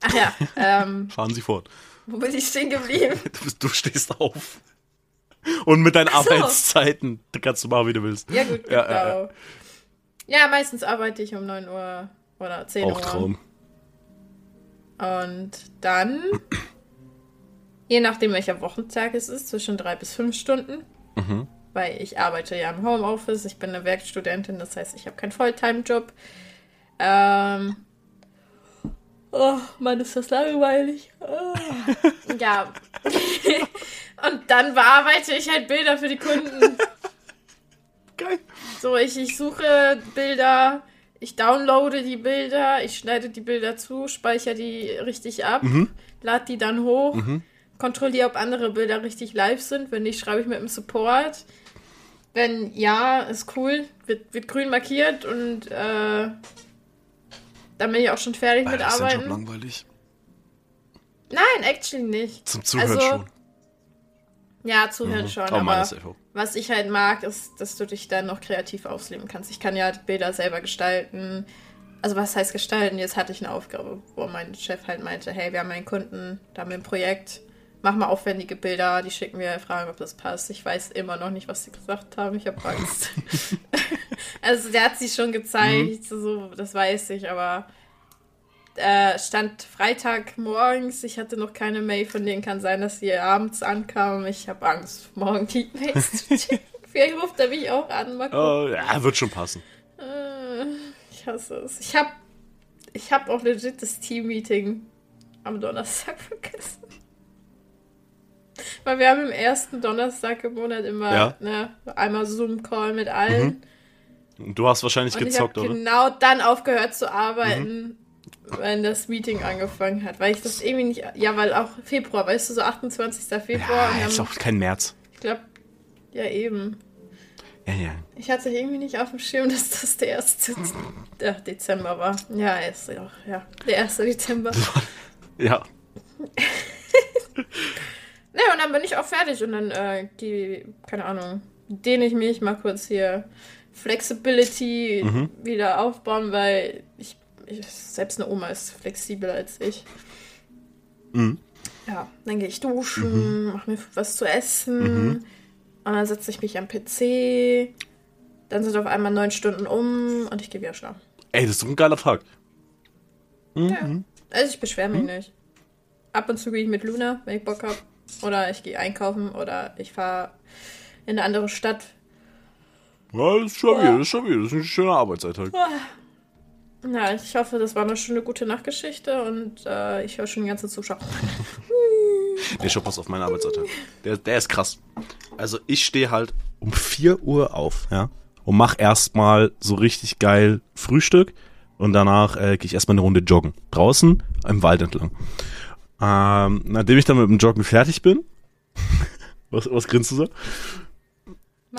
Speaker 1: Ach ja. Ähm,
Speaker 2: Fahren Sie fort.
Speaker 1: Wo bin ich stehen geblieben?
Speaker 2: Du, du stehst auf. Und mit deinen so. Arbeitszeiten da kannst du machen, wie du willst.
Speaker 1: Ja, gut, ja, genau. Ja, ja, meistens arbeite ich um 9 Uhr oder 10 Auch Uhr. Traum. Und dann, je nachdem welcher Wochentag es ist, zwischen drei bis fünf Stunden. Mhm. Weil ich arbeite ja im Homeoffice, ich bin eine Werkstudentin, das heißt, ich habe keinen Volltime-Job. Ähm, oh, Mann, ist das langweilig. Oh. ja. Und dann bearbeite ich halt Bilder für die Kunden. So, ich, ich suche Bilder, ich downloade die Bilder, ich schneide die Bilder zu, speichere die richtig ab,
Speaker 2: Mhm.
Speaker 1: lade die dann hoch, kontrolliere, ob andere Bilder richtig live sind. Wenn nicht, schreibe ich mit dem Support. Wenn ja, ist cool, wird, wird grün markiert und äh, dann bin ich auch schon fertig mit
Speaker 2: Alter, ist dein Job
Speaker 1: Arbeiten.
Speaker 2: langweilig?
Speaker 1: Nein, actually nicht.
Speaker 2: Zum Zuhören
Speaker 1: Also,
Speaker 2: schon.
Speaker 1: Ja, zuhören schon,
Speaker 2: Aber meine
Speaker 1: aber was ich halt mag, ist, dass du dich dann noch kreativ ausleben kannst. Ich kann ja Bilder selber gestalten. Also was heißt gestalten? Jetzt hatte ich eine Aufgabe, wo mein Chef halt meinte, hey, wir haben einen Kunden, da haben wir ein Projekt, mach mal aufwendige Bilder, die schicken wir, fragen, ob das passt. Ich weiß immer noch nicht, was sie gesagt haben, ich habe Angst. also der hat sie schon gezeigt, so, das weiß ich, aber äh, stand Freitag morgens, ich hatte noch keine Mail von denen, kann sein, dass sie abends ankam. Ich habe Angst, morgen die Mails zu checken. Vielleicht ruft er mich auch an, mal gucken.
Speaker 2: Oh, ja, wird schon passen.
Speaker 1: Äh, Ich hasse es. Ich habe ich hab auch legit das Team-Meeting am Donnerstag vergessen. Weil wir haben im ersten Donnerstag im Monat immer
Speaker 2: Ja.
Speaker 1: ne, einmal Zoom-Call mit allen.
Speaker 2: Und Du hast wahrscheinlich
Speaker 1: Und ich
Speaker 2: gezockt,
Speaker 1: habe
Speaker 2: oder?
Speaker 1: genau dann aufgehört zu arbeiten, wenn das Meeting angefangen hat. Weil ich das irgendwie nicht. Ja, weil auch Februar, weißt du, so 28. Februar.
Speaker 2: Ja, ist auch kein März.
Speaker 1: ich glaube, ja eben.
Speaker 2: Ja, ja.
Speaker 1: Ich hatte irgendwie nicht auf dem Schirm, dass das der erste der Dezember war. Ja, ist ja auch, ja. Der erste Dezember.
Speaker 2: Ja.
Speaker 1: Ne, und dann bin ich auch fertig und dann, äh, die, keine Ahnung, dehne ich mich mal kurz hier Flexibility wieder aufbauen, weil ich, ich, selbst eine Oma ist flexibler als ich.
Speaker 2: Mhm.
Speaker 1: Ja, dann gehe ich duschen, mache mir was zu essen und dann setze ich mich am PC. Dann sind auf einmal neun Stunden um und ich gehe wieder schlafen.
Speaker 2: Ey, das ist doch ein geiler Tag.
Speaker 1: Ja. Also ich beschwere mich nicht. Ab und zu gehe ich mit Luna, wenn ich Bock habe. Oder ich gehe einkaufen oder ich fahre in eine andere Stadt.
Speaker 2: Ja, das ist schon wieder, das ist schon wieder. Das ist ein schöner Arbeitsalltag.
Speaker 1: Ja, ich hoffe, das war eine schöne gute Nachtgeschichte und äh, ich höre schon die ganze Zuschauer.
Speaker 2: Nee, schon pass auf meinen Arbeitsalltag. Der, der ist krass. Also ich stehe halt um 4 Uhr auf, ja, und mach erstmal so richtig geil Frühstück und danach äh, gehe ich erstmal eine Runde joggen. Draußen im Wald entlang. Ähm, nachdem ich dann mit dem Joggen fertig bin, was, was grinst du so?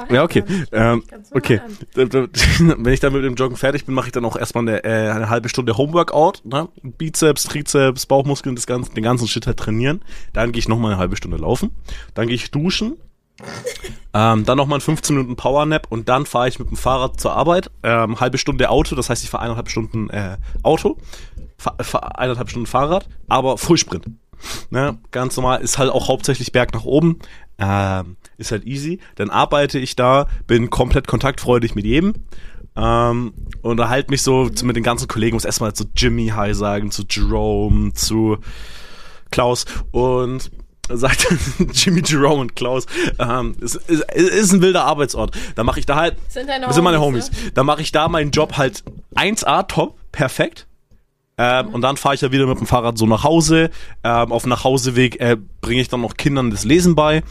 Speaker 2: Ja, okay. Ähm, okay. Wenn ich dann mit dem Joggen fertig bin, mache ich dann auch erstmal eine, äh, eine halbe Stunde Homeworkout. Ne? Bizeps, Trizeps, Bauchmuskeln, das ganze, den ganzen Shit halt trainieren. Dann gehe ich nochmal eine halbe Stunde laufen. Dann gehe ich duschen. ähm, dann nochmal 15 Minuten Powernap und dann fahre ich mit dem Fahrrad zur Arbeit. Ähm, halbe Stunde Auto, das heißt, ich fahre eineinhalb Stunden äh, Auto, eineinhalb Stunden Fahrrad, aber Frühsprint. Ne, ganz normal, ist halt auch hauptsächlich Berg nach oben. Ähm, ist halt easy. Dann arbeite ich da, bin komplett kontaktfreudig mit jedem. Ähm, unterhalte mich so mit den ganzen Kollegen, muss erstmal zu Jimmy Hi sagen, zu Jerome, zu Klaus und sagt Jimmy, Jerome und Klaus, ähm, ist, ist, ist ein wilder Arbeitsort. Da mache ich da halt
Speaker 1: Sind deine
Speaker 2: das sind meine
Speaker 1: Homies,
Speaker 2: Homies.
Speaker 1: ne?
Speaker 2: Da mache ich da meinen Job halt 1A top, perfekt. Ähm, Und dann fahre ich ja wieder mit dem Fahrrad so nach Hause. Ähm, auf dem Nachhauseweg äh, bringe ich dann noch Kindern das Lesen bei.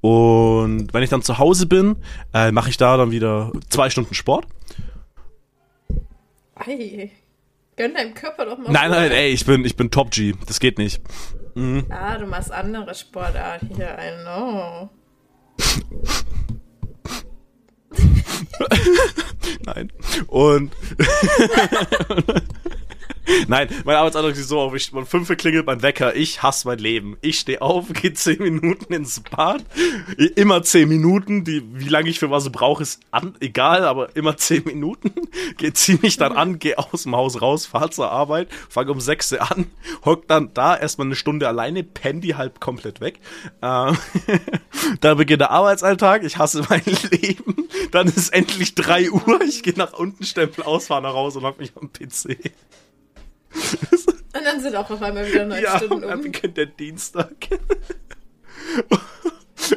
Speaker 2: Und wenn ich dann zu Hause bin, äh, mache ich da dann wieder zwei Stunden Sport.
Speaker 1: Ei, gönn deinem Körper doch mal.
Speaker 2: Nein, nein, ey, ich bin, ich bin Top G. Das geht nicht.
Speaker 1: Ah, du machst andere Sportarten hier. I know.
Speaker 2: Nein. Und. Nein, mein Arbeitsalltag sieht so auf, ich, um 5 Uhr klingelt mein Wecker, ich hasse mein Leben. Ich stehe auf, gehe 10 Minuten ins Bad, immer 10 Minuten, die, wie lange ich für was brauche, ist an, egal, aber immer 10 Minuten, geh, zieh mich dann an, gehe aus dem Haus raus, fahr zur Arbeit, fange um 6 Uhr an, hock dann da erstmal eine Stunde alleine, penn die halb komplett weg. Ähm, da beginnt der Arbeitsalltag, ich hasse mein Leben, dann ist endlich 3 Uhr, ich gehe nach unten, stempel aus, fahr nach Hause und hab mich am PC.
Speaker 1: Und dann sind auch auf einmal wieder neun
Speaker 2: Ja,
Speaker 1: Stunden
Speaker 2: und dann
Speaker 1: um.
Speaker 2: beginnt der Dienstag.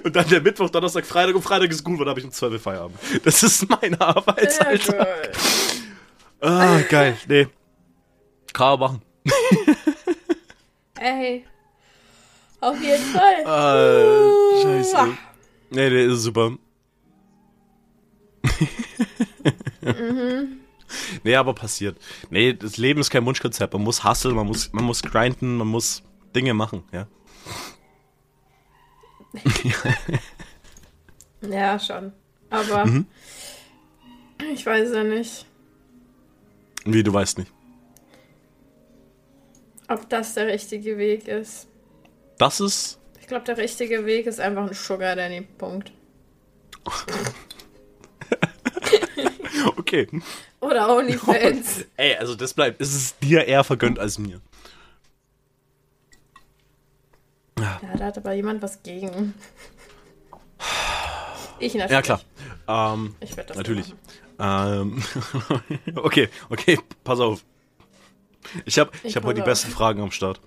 Speaker 2: Und dann der Mittwoch, Donnerstag, Freitag und Freitag ist gut, weil da habe ich um 12 Uhr Feierabend. Das ist mein
Speaker 1: Sehr
Speaker 2: Arbeitsalltag.
Speaker 1: gut.
Speaker 2: Ah, geil. Nee. Kann machen.
Speaker 1: Ey. Auf jeden Fall.
Speaker 2: Ah, scheiße. Nee, der ist super. mhm. Nee, aber passiert. Nee, das Leben ist kein Wunschkonzept. Man muss hustlen, man muss, man muss grinden, man muss Dinge machen, ja.
Speaker 1: ja, schon. Aber mhm. ich weiß ja nicht.
Speaker 2: Wie, du weißt nicht?
Speaker 1: Ob das der richtige Weg ist.
Speaker 2: Das ist.
Speaker 1: Ich glaube, der richtige Weg ist einfach ein Sugar Daddy. Punkt.
Speaker 2: okay.
Speaker 1: Oder OnlyFans.
Speaker 2: Ey, also das bleibt. Es ist dir eher vergönnt als mir.
Speaker 1: Ja, da hat aber jemand was gegen. Ich natürlich.
Speaker 2: Ja, klar. Ähm, ich werde das Natürlich. Ähm, okay, okay, pass auf. Ich habe ich, ich hab heute die besten Fragen am Start.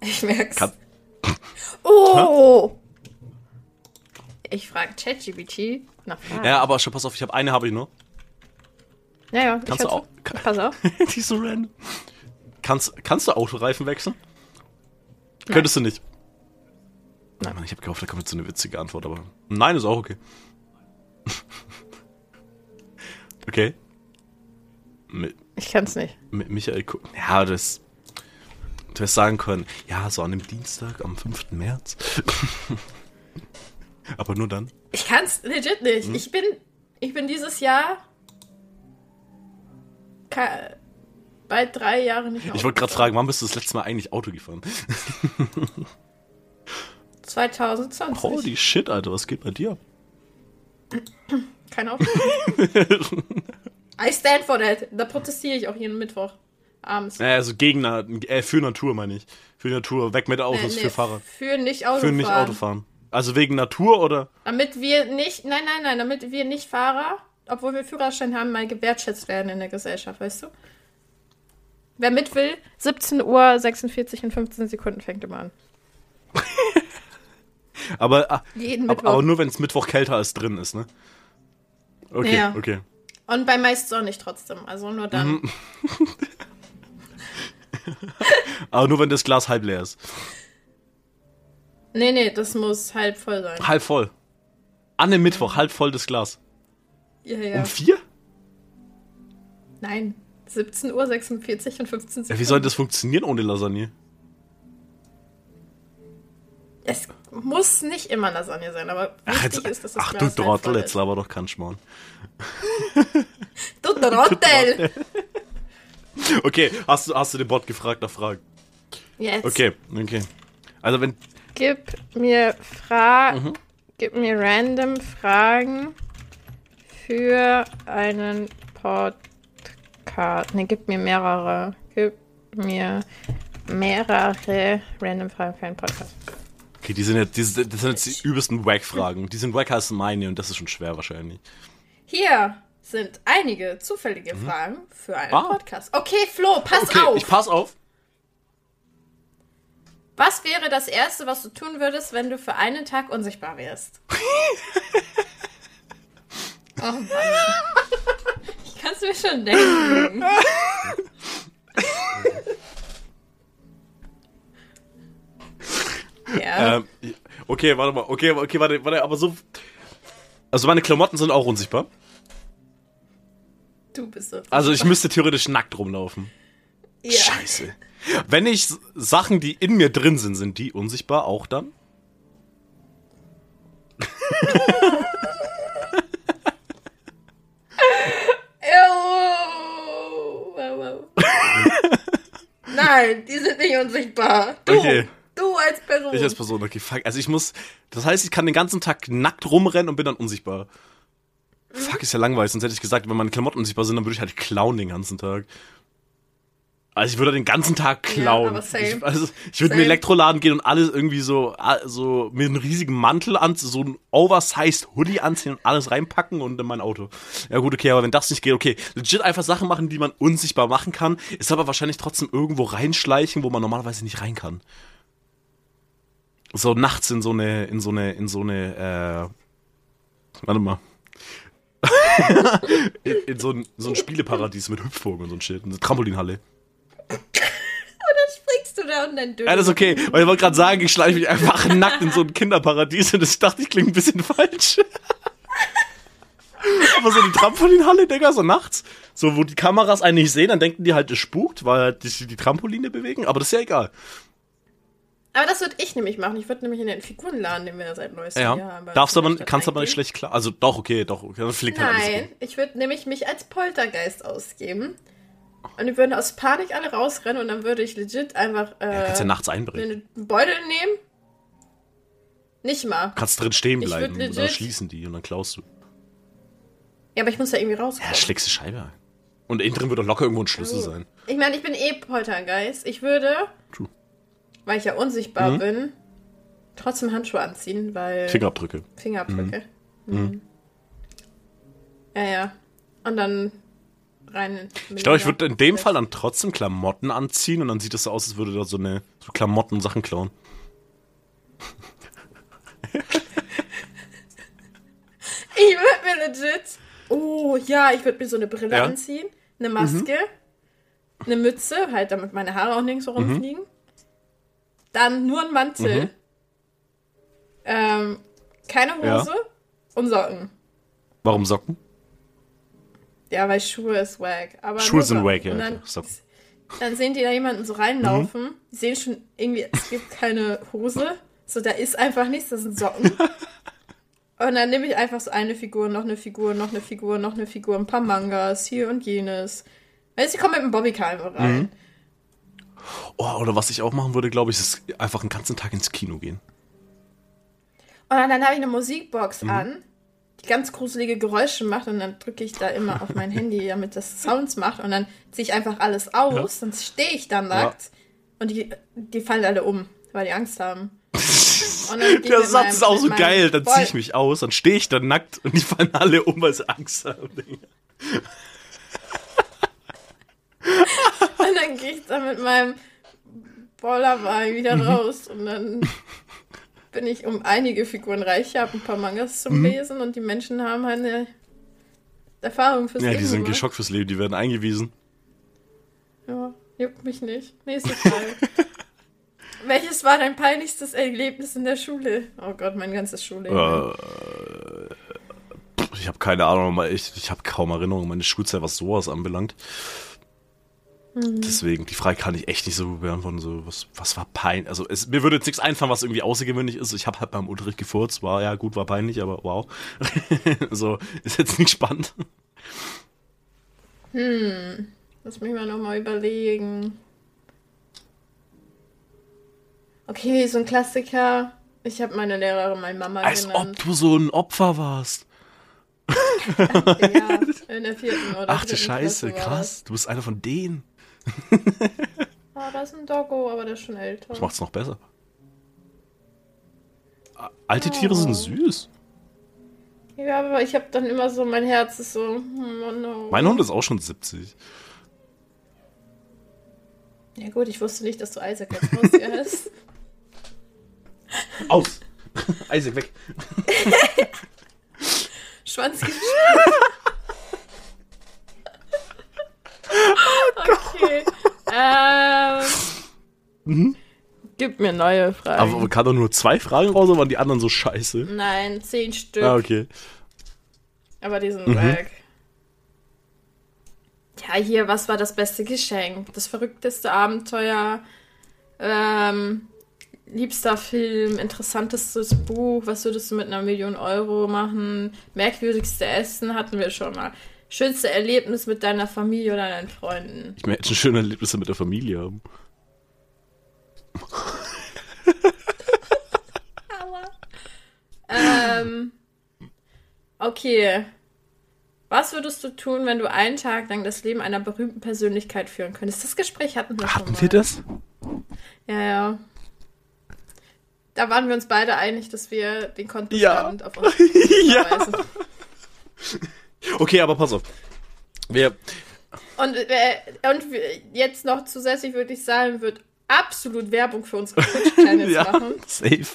Speaker 1: Ich merk's. Kann oh! Ich frage ChatGPT nach Fragen.
Speaker 2: Ja, aber schon pass auf, ich habe eine habe ich noch.
Speaker 1: Ja, ja.
Speaker 2: Kannst du auch?
Speaker 1: Kann, pass auf.
Speaker 2: die ist so random. Kannst, kannst du Autoreifen wechseln? Nein. Könntest du nicht. Nein, Mann, ich habe gehofft, da kommt jetzt so eine witzige Antwort, aber nein, ist auch okay. okay.
Speaker 1: Mi ich kann's nicht.
Speaker 2: Mi Michael, Kuh ja, das. Du hättest sagen können, ja, so an dem Dienstag am 5. März. aber nur dann.
Speaker 1: Ich kann's legit nicht. Hm? Ich bin, ich bin dieses Jahr bald drei Jahre nicht
Speaker 2: mehr. Ich wollte gerade fragen, wann bist du das letzte Mal eigentlich Auto gefahren?
Speaker 1: 2020.
Speaker 2: Holy shit, Alter, was geht bei dir?
Speaker 1: Kein Auto. I stand for that. Da protestiere ich auch jeden Mittwoch abends.
Speaker 2: Naja, also gegen äh, für Natur meine ich. Für Natur, weg mit Autos, nee, nee, für Fahrrad.
Speaker 1: Für nicht Autofahren. Für nicht
Speaker 2: Autofahren. Also wegen Natur oder?
Speaker 1: Damit wir nicht, nein, nein, nein, damit wir nicht Fahrer, obwohl wir Führerschein haben, mal gewertschätzt werden in der Gesellschaft, weißt du? Wer mit will, 17 Uhr 46 und 15 Sekunden fängt immer an.
Speaker 2: aber, ah, aber, aber, nur wenn es Mittwoch kälter als drin ist, ne? Okay, ja. okay.
Speaker 1: Und bei meist sonnig trotzdem, also nur dann. Mhm.
Speaker 2: aber nur wenn das Glas halb leer ist.
Speaker 1: Nee, nee, das muss halb voll sein.
Speaker 2: Halb voll. An dem Mittwoch, halb voll das Glas.
Speaker 1: Ja, ja.
Speaker 2: Um vier?
Speaker 1: Nein. 17 Uhr 46 und 15 Sekunden.
Speaker 2: Ja, wie soll das funktionieren ohne Lasagne?
Speaker 1: Es muss nicht immer Lasagne sein, aber
Speaker 2: ach, jetzt, ist, dass das Ach, du Trottel, jetzt aber doch kein Schmarrn.
Speaker 1: du Trottel!
Speaker 2: okay, hast du, hast du den Bot gefragt nach Fragen?
Speaker 1: Jetzt.
Speaker 2: Okay, okay. Also wenn...
Speaker 1: Gib mir Fragen, mhm. gib mir random Fragen für einen Podcast. Ne, gib mir mehrere. Gib mir mehrere random Fragen für einen Podcast.
Speaker 2: Okay, die sind jetzt, die, das sind jetzt die übelsten Wack-Fragen. Die sind wacker als meine und das ist schon schwer wahrscheinlich.
Speaker 1: Hier sind einige zufällige mhm. Fragen für einen ah. Podcast. Okay, Flo, pass
Speaker 2: okay,
Speaker 1: auf.
Speaker 2: Ich pass auf.
Speaker 1: Was wäre das Erste, was du tun würdest, wenn du für einen Tag unsichtbar wärst? oh Mann. Kannst du mir schon denken. ja.
Speaker 2: Ähm, okay, warte mal. Okay, okay, warte, warte, aber so. Also meine Klamotten sind auch unsichtbar.
Speaker 1: Du bist so.
Speaker 2: Also ich müsste theoretisch nackt rumlaufen. Ja. Scheiße. Wenn ich Sachen, die in mir drin sind, sind die unsichtbar auch dann?
Speaker 1: Nein, die sind nicht unsichtbar. Du, okay. du als Person.
Speaker 2: Ich als Person, okay, fuck. Also ich muss, das heißt, ich kann den ganzen Tag nackt rumrennen und bin dann unsichtbar. Mhm. Fuck, ist ja langweilig. Sonst hätte ich gesagt, wenn meine Klamotten unsichtbar sind, dann würde ich halt klauen den ganzen Tag. Also ich würde den ganzen Tag klauen. Ja, ich, also ich würde in den Elektroladen gehen und alles irgendwie so, so mit einem riesigen Mantel an, so ein oversized Hoodie anziehen und alles reinpacken und in mein Auto. Ja gut, okay, aber wenn das nicht geht, okay, legit einfach Sachen machen, die man unsichtbar machen kann, ist aber wahrscheinlich trotzdem irgendwo reinschleichen, wo man normalerweise nicht rein kann. So nachts in so eine, in so eine, in so eine, äh, warte mal. in, in so, ein, so ein Spieleparadies mit Hüpfburgen und so ein Shit, eine Trampolinhalle.
Speaker 1: Und dann springst du da und dann
Speaker 2: durch. Ja, das ist okay. Weil ich wollte gerade sagen, ich schleiche mich einfach nackt in so ein Kinderparadies und das dachte ich klingt ein bisschen falsch. Aber so die Trampolinhalle, Digga, so nachts, so wo die Kameras einen nicht sehen, dann denken die halt, es spukt, weil halt die, die Trampoline bewegen, aber das ist ja egal.
Speaker 1: Aber das würde ich nämlich machen. Ich würde nämlich in den Figurenladen, den wir ja seit neuestem
Speaker 2: Ja.
Speaker 1: Jahr haben.
Speaker 2: Darfst aber, kannst aber nicht schlecht klar. Also doch, okay, doch, okay. Dann fliegt halt alles
Speaker 1: Nein,
Speaker 2: gut.
Speaker 1: ich würde nämlich mich als Poltergeist ausgeben. Und die würden aus Panik alle rausrennen und dann würde ich legit einfach äh,
Speaker 2: Ja, kannst ja nachts einbrechen.
Speaker 1: einen Beutel nehmen. Nicht mal.
Speaker 2: Kannst drin stehen bleiben und dann schließen die und dann klaust du.
Speaker 1: Ja, aber ich muss ja irgendwie rauskommen.
Speaker 2: Ja, schlägst die Scheibe ein. Und innen drin wird doch locker irgendwo ein Schlüssel
Speaker 1: Oh.
Speaker 2: sein.
Speaker 1: Ich meine, ich bin eh Poltergeist. Ich würde,
Speaker 2: True.
Speaker 1: weil ich ja unsichtbar
Speaker 2: Mhm.
Speaker 1: bin, trotzdem Handschuhe anziehen, weil
Speaker 2: Fingerabdrücke.
Speaker 1: Fingerabdrücke. Mhm. Ja, ja. Und dann rein.
Speaker 2: Ich glaube, ich würde in dem Fall dann trotzdem Klamotten anziehen und dann sieht es so aus, als würde da so eine so Klamotten Sachen klauen.
Speaker 1: Ich würde mir legit. Oh ja, ich würde mir so eine Brille
Speaker 2: Ja. Mhm.
Speaker 1: anziehen, eine Maske, eine Mütze, halt damit meine Haare auch nirgends so rumfliegen. Dann nur ein Mantel.
Speaker 2: Mhm.
Speaker 1: Ähm, keine
Speaker 2: Ja.
Speaker 1: Hose und Socken.
Speaker 2: Warum Socken?
Speaker 1: Ja, weil Schuhe ist wack. Aber
Speaker 2: Schuhe sind wack, ja,
Speaker 1: Und dann,
Speaker 2: Socken.
Speaker 1: dann sehen die da jemanden so reinlaufen.
Speaker 2: Mhm.
Speaker 1: Die sehen schon irgendwie, es gibt keine Hose. So, da ist einfach nichts, das sind Socken. Und dann nehme ich einfach so eine Figur, noch eine Figur, noch eine Figur, noch eine Figur, ein paar Mangas, hier und jenes. Weißt du, ich komme mit dem Bobbycar einfach rein.
Speaker 2: Mhm. Oh, oder was ich auch machen würde, glaube ich, ist einfach einen ganzen Tag ins Kino gehen.
Speaker 1: Und dann, dann habe ich eine Musikbox
Speaker 2: Mhm.
Speaker 1: an, ganz gruselige Geräusche macht und dann drücke ich da immer auf mein Handy, damit das Sounds macht und dann ziehe ich einfach alles aus, dann stehe ich da nackt und die, die fallen alle um, weil die Angst haben. Dann
Speaker 2: Der Satz
Speaker 1: meinem-
Speaker 2: ist auch so geil. Dann ziehe ich mich aus, dann stehe ich da nackt und die fallen alle um, weil sie Angst haben.
Speaker 1: Und dann gehe ich da mit meinem Bollerwagen wieder
Speaker 2: Mhm.
Speaker 1: raus und dann bin ich um einige Figuren reich. Ich habe ein paar Mangas zum
Speaker 2: Mhm.
Speaker 1: Lesen und die Menschen haben halt eine Erfahrung fürs
Speaker 2: Ja,
Speaker 1: Leben
Speaker 2: die sind
Speaker 1: gemacht.
Speaker 2: geschockt fürs Leben, die werden eingewiesen.
Speaker 1: Ja, juckt mich nicht. Nächste Frage. Welches war dein peinlichstes Erlebnis in der Schule? Oh Gott, mein ganzes Schulleben.
Speaker 2: Äh, ich habe keine Ahnung, ich, ich habe kaum Erinnerung an meine Schulzeit, was sowas anbelangt. Deswegen, die Frage kann ich echt nicht so beantworten. So, was, was war peinlich? Also, es, mir würde jetzt nichts einfallen, was irgendwie außergewöhnlich ist. Ich habe halt beim Unterricht gefurzt. War ja gut, war peinlich, aber wow. so, ist jetzt nicht spannend.
Speaker 1: Lass mich mal nochmal überlegen. Okay, so ein Klassiker. Ich habe meine Lehrerin meine Mama
Speaker 2: Als ob
Speaker 1: genannt.
Speaker 2: du so ein Opfer warst.
Speaker 1: Ja, in der vierten oder
Speaker 2: Ach du Scheiße, krass. Du bist einer von denen.
Speaker 1: Das. Ah, da ist ein Doggo, aber der ist schon älter.
Speaker 2: Das macht's noch besser. Alte Tiere sind süß.
Speaker 1: Ja, aber ich habe dann immer so, mein Herz ist so, hm, oh no.
Speaker 2: Mein Hund ist auch schon 70.
Speaker 1: Ja gut, ich wusste nicht, dass du Isaac als Haustier hast.
Speaker 2: Aus! Isaac, weg.
Speaker 1: Schwanz
Speaker 2: Oh
Speaker 1: Okay. Ähm, Gib mir neue Fragen.
Speaker 2: Aber kann doch nur zwei Fragen raus, oder waren die anderen so scheiße?
Speaker 1: Nein, zehn Stück.
Speaker 2: Ah, okay.
Speaker 1: Aber die sind
Speaker 2: Mhm.
Speaker 1: weg. Ja, hier, was war das beste Geschenk? Das verrückteste Abenteuer? Ähm, liebster Film? Interessantestes Buch? Was würdest du mit einer Million Euro machen? Merkwürdigste Essen hatten wir schon mal. Schönste Erlebnis mit deiner Familie oder deinen Freunden?
Speaker 2: Ich möchte schöne Erlebnisse mit der Familie haben.
Speaker 1: Ähm, okay. Was würdest du tun, wenn du einen Tag lang das Leben einer berühmten Persönlichkeit führen könntest? Das Gespräch hatten wir schon
Speaker 2: Hatten
Speaker 1: mal.
Speaker 2: wir das?
Speaker 1: Ja, ja. Da waren wir uns beide einig, dass wir den
Speaker 2: Ja.
Speaker 1: Kontostand auf uns
Speaker 2: Ja. Okay, aber pass auf. Wir,
Speaker 1: Und, äh, und jetzt noch zusätzlich würde ich sagen, wird absolut Werbung für unsere Twitch-Channels
Speaker 2: ja,
Speaker 1: machen.
Speaker 2: safe.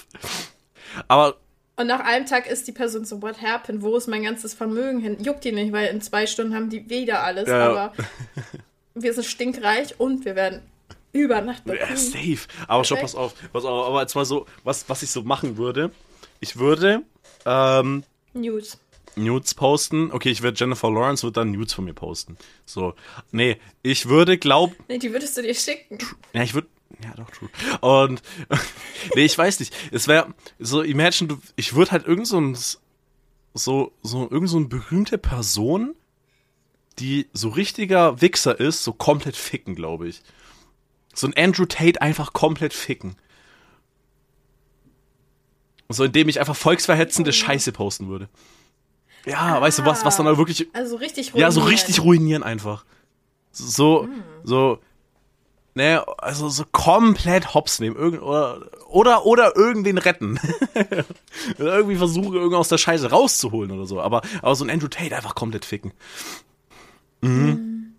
Speaker 2: Aber
Speaker 1: Und nach einem Tag ist die Person so, what happened? Wo ist mein ganzes Vermögen hin? Juckt die nicht, weil in zwei Stunden haben die wieder alles.
Speaker 2: Ja.
Speaker 1: Aber wir sind stinkreich und wir werden über Nacht
Speaker 2: Ja,
Speaker 1: bekommen.
Speaker 2: safe. Aber schau, pass auf, pass auf, aber jetzt mal so, was, was ich so machen würde. Ich würde, ähm,
Speaker 1: News.
Speaker 2: Nudes posten. Okay, ich würde Jennifer Lawrence wird dann Nudes von mir posten. So. Nee, ich würde glaub.
Speaker 1: Nee, die würdest du dir schicken.
Speaker 2: Ja, ich würde. Ja, doch, true. Und. nee, ich weiß nicht. Es wäre so, imagine, du, ich würde halt irgend so ein. So, so, irgend so eine berühmte Person, die so richtiger Wichser ist, so komplett ficken, glaube ich. So ein Andrew Tate einfach komplett ficken. So, indem ich einfach volksverhetzende Scheiße posten würde. Ja, ah, weißt du was, was dann auch wirklich.
Speaker 1: Also richtig
Speaker 2: ruinieren. Ja, so richtig ruinieren einfach. So, hm. so, ne, also so komplett hops nehmen. Irgend, oder, oder, oder irgendwen retten. oder irgendwie versuchen, irgendwie aus der Scheiße rauszuholen oder so. Aber, aber so ein Andrew Tate einfach komplett ficken. Mhm. Hm.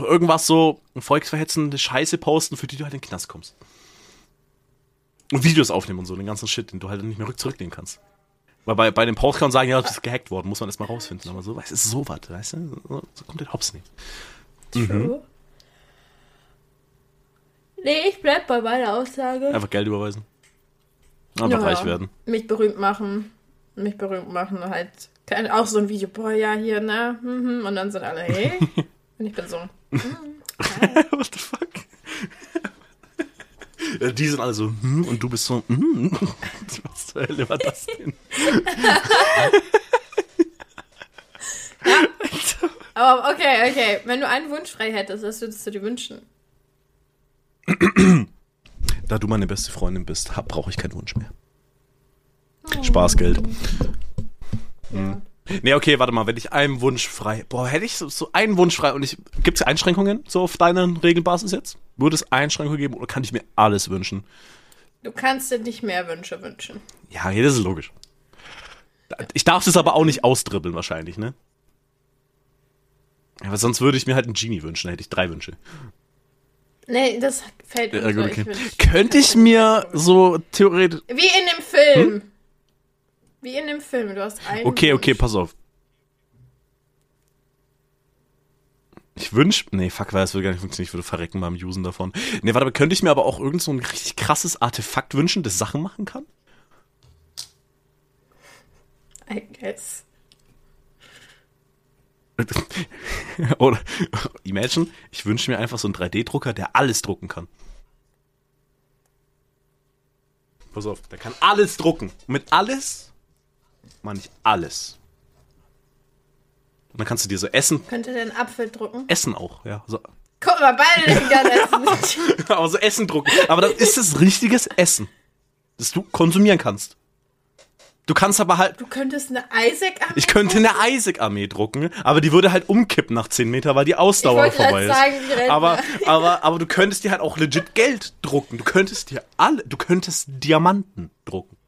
Speaker 2: Irgendwas so volksverhetzende Scheiße posten, für die du halt in den Knast kommst. Und Videos aufnehmen und so, den ganzen Shit, den du halt nicht mehr zurücknehmen kannst. Weil bei, bei den Postcards sagen, ja, das ist gehackt worden, muss man erstmal rausfinden. Aber so, weißt du, ist so was, weißt du? So, so kommt der Hops nicht.
Speaker 1: True. Mhm. Nee, ich bleib bei meiner Aussage.
Speaker 2: Einfach Geld überweisen. Einfach ja, reich werden.
Speaker 1: Mich berühmt machen. Mich berühmt machen. Halt, auch so ein Video, boah, ja, hier, ne? Mhm. Und dann sind alle, hey. Und ich bin so, mm,
Speaker 2: What the fuck? Die sind alle so, hm, und du bist so, hm. Was zur Hölle war das denn?
Speaker 1: Ja. Aber okay, okay. Wenn du einen Wunsch frei hättest, was würdest du dir wünschen?
Speaker 2: Da du meine beste Freundin bist, brauche ich keinen Wunsch mehr. Oh. Spaßgeld. Ja. Hm. Nee, okay, warte mal, wenn ich einen Wunsch frei. Boah, hätte ich so, so einen Wunsch frei und ich. Gibt es Einschränkungen so auf deiner Regelbasis jetzt? Würde es Einschränkungen geben oder kann ich mir alles wünschen?
Speaker 1: Du kannst dir nicht mehr Wünsche wünschen.
Speaker 2: Ja, das ist logisch. Ich darf es aber auch nicht ausdribbeln, wahrscheinlich, ne? Aber sonst würde ich mir halt einen Genie wünschen, dann hätte ich drei Wünsche.
Speaker 1: Nee, das fällt mir ja, okay.
Speaker 2: Könnte ich mir so theoretisch.
Speaker 1: Wie in dem Film. Hm? Wie in dem Film, du hast einen.
Speaker 2: Okay, Wunsch. okay, pass auf. Ich wünsch, nee, fuck, weil das würde gar nicht funktionieren, ich würde verrecken beim Usen davon. Nee, warte, aber könnte ich mir aber auch irgend so ein richtig krasses Artefakt wünschen, das Sachen machen kann?
Speaker 1: I guess.
Speaker 2: Oder, imagine, ich wünsche mir einfach so einen 3D-Drucker, der alles drucken kann. Pass auf, der kann alles drucken. Und mit alles meine ich alles. Und dann kannst du dir so Essen.
Speaker 1: Könnte der einen Apfel drucken?
Speaker 2: Essen auch, ja. So.
Speaker 1: Guck mal, beide Essen.
Speaker 2: Aber so Essen drucken. Aber dann ist es richtiges Essen, das du konsumieren kannst. Du kannst aber halt.
Speaker 1: Du könntest eine Isaac-Armee.
Speaker 2: Ich könnte eine Isaac-Armee drucken, aber die würde halt umkippen nach 10 Meter, weil die Ausdauer vorbei ist. Sagen, aber, aber, aber du könntest dir halt auch legit Geld drucken. Du könntest dir alle, du könntest Diamanten drucken.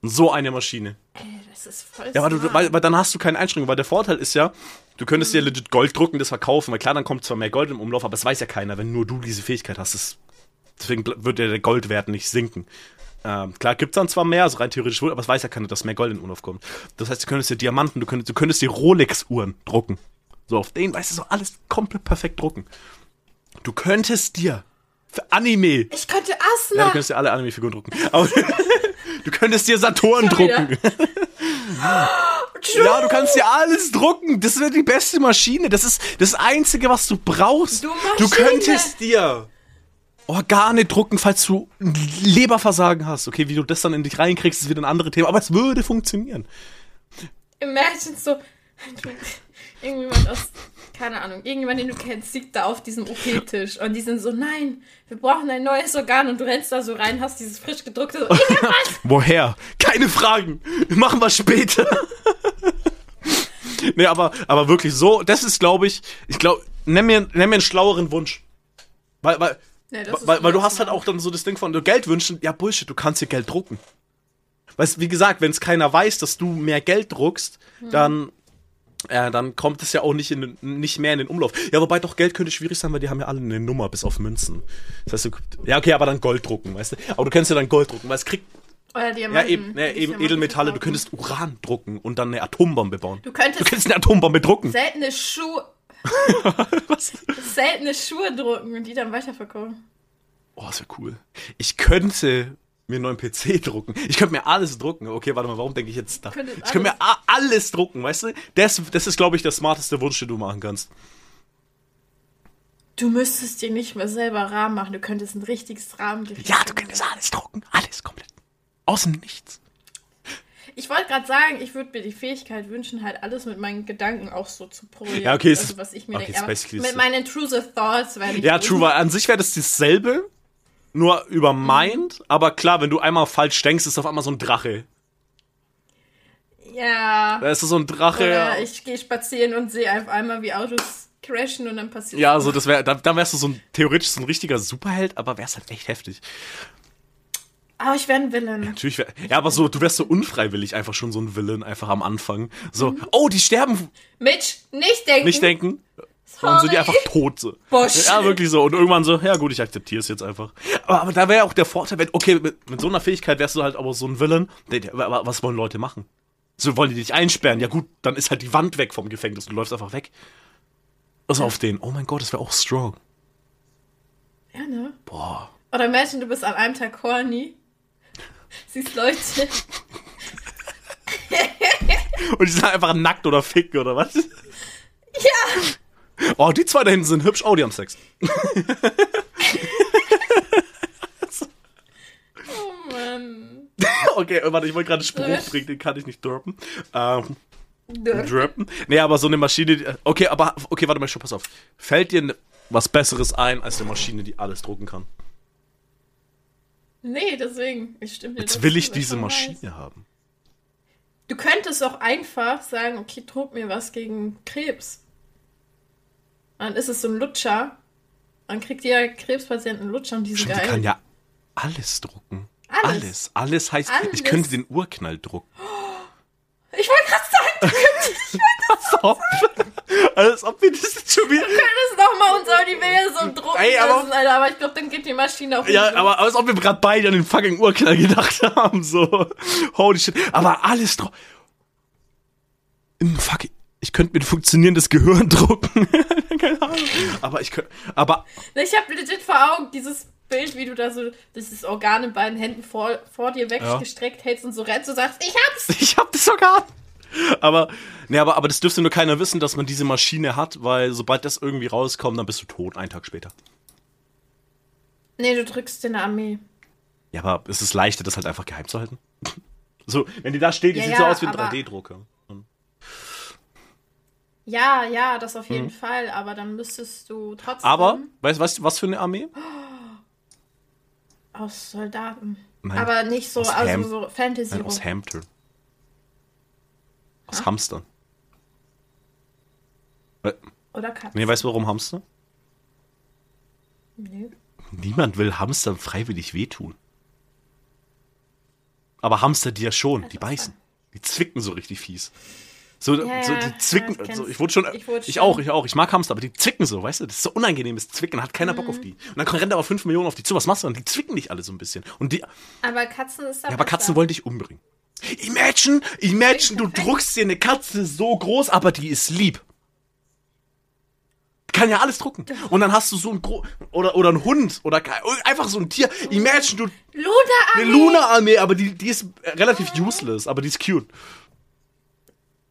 Speaker 2: So eine Maschine.
Speaker 1: Ey, das ist voll
Speaker 2: Ja, aber du, weil, weil dann hast du keine Einschränkung, weil der Vorteil ist ja, du könntest mhm. dir legit Gold drucken, das verkaufen, weil klar, dann kommt zwar mehr Gold im Umlauf, aber es weiß ja keiner, wenn nur du diese Fähigkeit hast. Das, deswegen wird ja der Goldwert nicht sinken. Ähm, klar, gibt's dann zwar mehr, also rein theoretisch wohl, aber es weiß ja keiner, dass mehr Gold in den Umlauf kommt. Das heißt, du könntest dir Diamanten, du könntest, du könntest dir Rolex-Uhren drucken. So, auf denen, weißt du, so alles komplett perfekt drucken. Du könntest dir für Anime.
Speaker 1: Ich könnte Asna.
Speaker 2: Ja, du könntest dir alle Anime-Figuren drucken. Aber du könntest dir Saturn drucken. ja, du kannst dir alles drucken. Das wäre die beste Maschine. Das ist das Einzige, was du brauchst.
Speaker 1: Du,
Speaker 2: du könntest dir Organe drucken, falls du Leberversagen hast. Okay, wie du das dann in dich reinkriegst, ist wieder ein anderes Thema, aber es würde funktionieren.
Speaker 1: Imagine so, irgendjemand aus, keine Ahnung, irgendjemand, den du kennst, liegt da auf diesem OP-Tisch und die sind so, nein, wir brauchen ein neues Organ und du rennst da so rein, hast dieses frisch gedruckte, so,
Speaker 2: Woher? Keine Fragen. Machen wir später. nee, aber, aber wirklich so, das ist, glaube ich, ich glaube, nenn mir, nenn mir einen schlaueren Wunsch. Weil, weil, ja, weil, weil du hast halt auch dann so das Ding von Geld wünschen, ja Bullshit, du kannst dir Geld drucken. Weißt wie gesagt, wenn es keiner weiß, dass du mehr Geld druckst, hm. dann äh, dann kommt es ja auch nicht, in, nicht mehr in den Umlauf. Ja, wobei doch Geld könnte schwierig sein, weil die haben ja alle eine Nummer bis auf Münzen. Das heißt, du, ja, okay, aber dann Gold drucken, weißt du? Aber du könntest ja dann Gold drucken, weil es kriegt.
Speaker 1: Oder Diamanten.
Speaker 2: Ja, eben, ne, eben Edelmetalle. Du könntest Uran drucken und dann eine Atombombe bauen.
Speaker 1: Du könntest,
Speaker 2: du könntest eine Atombombe drucken.
Speaker 1: Seltene Schuhe. Was? Seltene Schuhe drucken und die dann weiterverkaufen.
Speaker 2: Oh, das wäre cool. Ich könnte mir einen neuen PC drucken. Ich könnte mir alles drucken. Okay, warte mal, warum denke ich jetzt da? Ich könnte mir alles drucken, weißt du? Das, das ist, glaube ich, der smarteste Wunsch, den du machen kannst.
Speaker 1: Du müsstest dir nicht mehr selber Rahmen machen. Du könntest ein richtiges Rahmengerät
Speaker 2: Ja, du könntest alles drucken. Alles komplett. Außen nichts.
Speaker 1: Ich wollte gerade sagen, ich würde mir die Fähigkeit wünschen, halt alles mit meinen Gedanken auch so zu projizieren.
Speaker 2: Ja, okay,
Speaker 1: also, was ich mir
Speaker 2: okay,
Speaker 1: denke.
Speaker 2: basically
Speaker 1: mit meinen intrusive thoughts werde ich.
Speaker 2: Ja, true, weil an sich wäre das dasselbe, nur über Mind. Aber klar, wenn du einmal falsch denkst, ist auf einmal so ein Drache.
Speaker 1: Ja.
Speaker 2: Da ist so ein Drache.
Speaker 1: Oder ich gehe spazieren und sehe auf einmal, wie Autos crashen und dann passiert.
Speaker 2: Ja, so das wäre, da, dann wärst du so ein theoretisch so ein richtiger Superheld, aber wär's halt echt heftig.
Speaker 1: Aber ich wäre ein Villain.
Speaker 2: Natürlich wär, ja, aber so, du wärst so unfreiwillig einfach schon so ein Villain, einfach am Anfang. So, oh, die sterben,
Speaker 1: Mitch, nicht denken.
Speaker 2: nicht denken. Dann sind die einfach tot. So.
Speaker 1: Bullshit.
Speaker 2: Ja, wirklich so. Und irgendwann so, ja gut, ich akzeptiere es jetzt einfach. Aber, aber da wäre auch der Vorteil, wenn, okay, mit, mit so einer Fähigkeit wärst du halt aber so ein Villain. Aber was wollen Leute machen? So, wollen die dich einsperren? Ja gut, dann ist halt die Wand weg vom Gefängnis. Du läufst einfach weg. Also auf den. Oh mein Gott, das wäre auch strong.
Speaker 1: Ja, ne?
Speaker 2: Boah.
Speaker 1: Oder imagine, du bist an einem Tag horny. Siehst Leute.
Speaker 2: Und die sind einfach nackt oder ficken oder was?
Speaker 1: Ja!
Speaker 2: Oh, die zwei da hinten sind hübsch. Oh, die haben Sex.
Speaker 1: Oh Mann.
Speaker 2: Okay, warte, ich wollte gerade einen Spruch bringen, den kann ich nicht droppen. Ähm,
Speaker 1: Dö.
Speaker 2: droppen? Nee, aber so eine Maschine, die, okay, aber, okay, warte mal, schon, pass auf. Fällt dir was Besseres ein als eine Maschine, die alles drucken kann?
Speaker 1: Nee, deswegen. Ich stimme
Speaker 2: Jetzt
Speaker 1: dazu,
Speaker 2: will ich diese Maschine
Speaker 1: weiß.
Speaker 2: haben.
Speaker 1: Du könntest auch einfach sagen, okay, druck mir was gegen Krebs. Dann ist es so ein Lutscher. Dann kriegt jeder Krebspatient einen Lutscher und die sind
Speaker 2: Stimmt, die
Speaker 1: geil.
Speaker 2: kann ja alles drucken.
Speaker 1: Alles.
Speaker 2: Alles. Alles heißt, ich
Speaker 1: Alles.
Speaker 2: könnte den Urknall drucken.
Speaker 1: Ich wollte gerade sagen, du könntest,
Speaker 2: Als ob, als ob wir das schon wieder.
Speaker 1: könntest nochmal unser Universum drucken
Speaker 2: Ey, aber-
Speaker 1: lassen, Alter. Aber ich glaube, dann geht die Maschine auch
Speaker 2: Ja,
Speaker 1: nicht.
Speaker 2: aber als ob wir gerade beide an den fucking Urknall gedacht haben. So. Holy shit. Aber alles drauf. Fuck, ich könnte mir ein funktionierendes Gehirn drucken. Keine Ahnung. Aber ich könnte. Aber
Speaker 1: Ich habe legit vor Augen dieses Bild, wie du da so dieses Organ in beiden Händen vor, vor dir weggestreckt hältst und so rennst und sagst, ich hab's!
Speaker 2: ich hab das sogar. Aber, nee, aber, aber das dürfte nur keiner wissen, dass man diese Maschine hat, weil sobald das irgendwie rauskommt, dann bist du tot, einen Tag später.
Speaker 1: Nee, du drückst in der Armee.
Speaker 2: Ja, aber es ist leichter, das halt einfach geheim zu halten. So, wenn die da steht, die
Speaker 1: Ja,
Speaker 2: sieht so
Speaker 1: ja,
Speaker 2: aus wie ein
Speaker 1: aber-
Speaker 2: 3D-Drucker.
Speaker 1: Ja, ja, das auf jeden Fall, aber dann müsstest du trotzdem.
Speaker 2: Aber, weißt du, was für eine Armee?
Speaker 1: aus Soldaten.
Speaker 2: Nein,
Speaker 1: aber nicht so,
Speaker 2: aus
Speaker 1: also
Speaker 2: Ham-
Speaker 1: so Fantasy.
Speaker 2: Nein, aus. Hamster. Aus Hamstern. Äh,
Speaker 1: Oder Katzen.
Speaker 2: Nee, weißt du warum Hamster?
Speaker 1: Nee.
Speaker 2: Niemand will Hamster freiwillig wehtun. Aber Hamster die ja schon, die beißen. Die zwicken so richtig fies. So,
Speaker 1: Ja,
Speaker 2: so
Speaker 1: ja,
Speaker 2: die zwicken.
Speaker 1: ja, ich
Speaker 2: so, ich wurde schon.
Speaker 1: Ich
Speaker 2: Ich,
Speaker 1: wurde schon-
Speaker 2: auch, ich auch. Ich mag Hamster, aber die zwicken so, weißt du? Das ist so unangenehmes Zwicken. Hat keiner Bock auf
Speaker 1: Mhm.
Speaker 2: die. Und dann rennt aber 5 Millionen auf die zu. Was machst du dann? Die zwicken dich alle so ein bisschen. Und die. Ja,
Speaker 1: Aber Katzen ist da
Speaker 2: aber Katzen wollen dich umbringen. Imagine, imagine, du druckst dir eine Katze so groß, aber die ist lieb. Kann ja alles drucken. Und dann hast du so ein Gro oder oder ein Hund oder einfach so ein Tier. Imagine du
Speaker 1: Luna
Speaker 2: eine
Speaker 1: Armee!
Speaker 2: Luna-Armee, aber die, die ist relativ useless, aber die ist cute.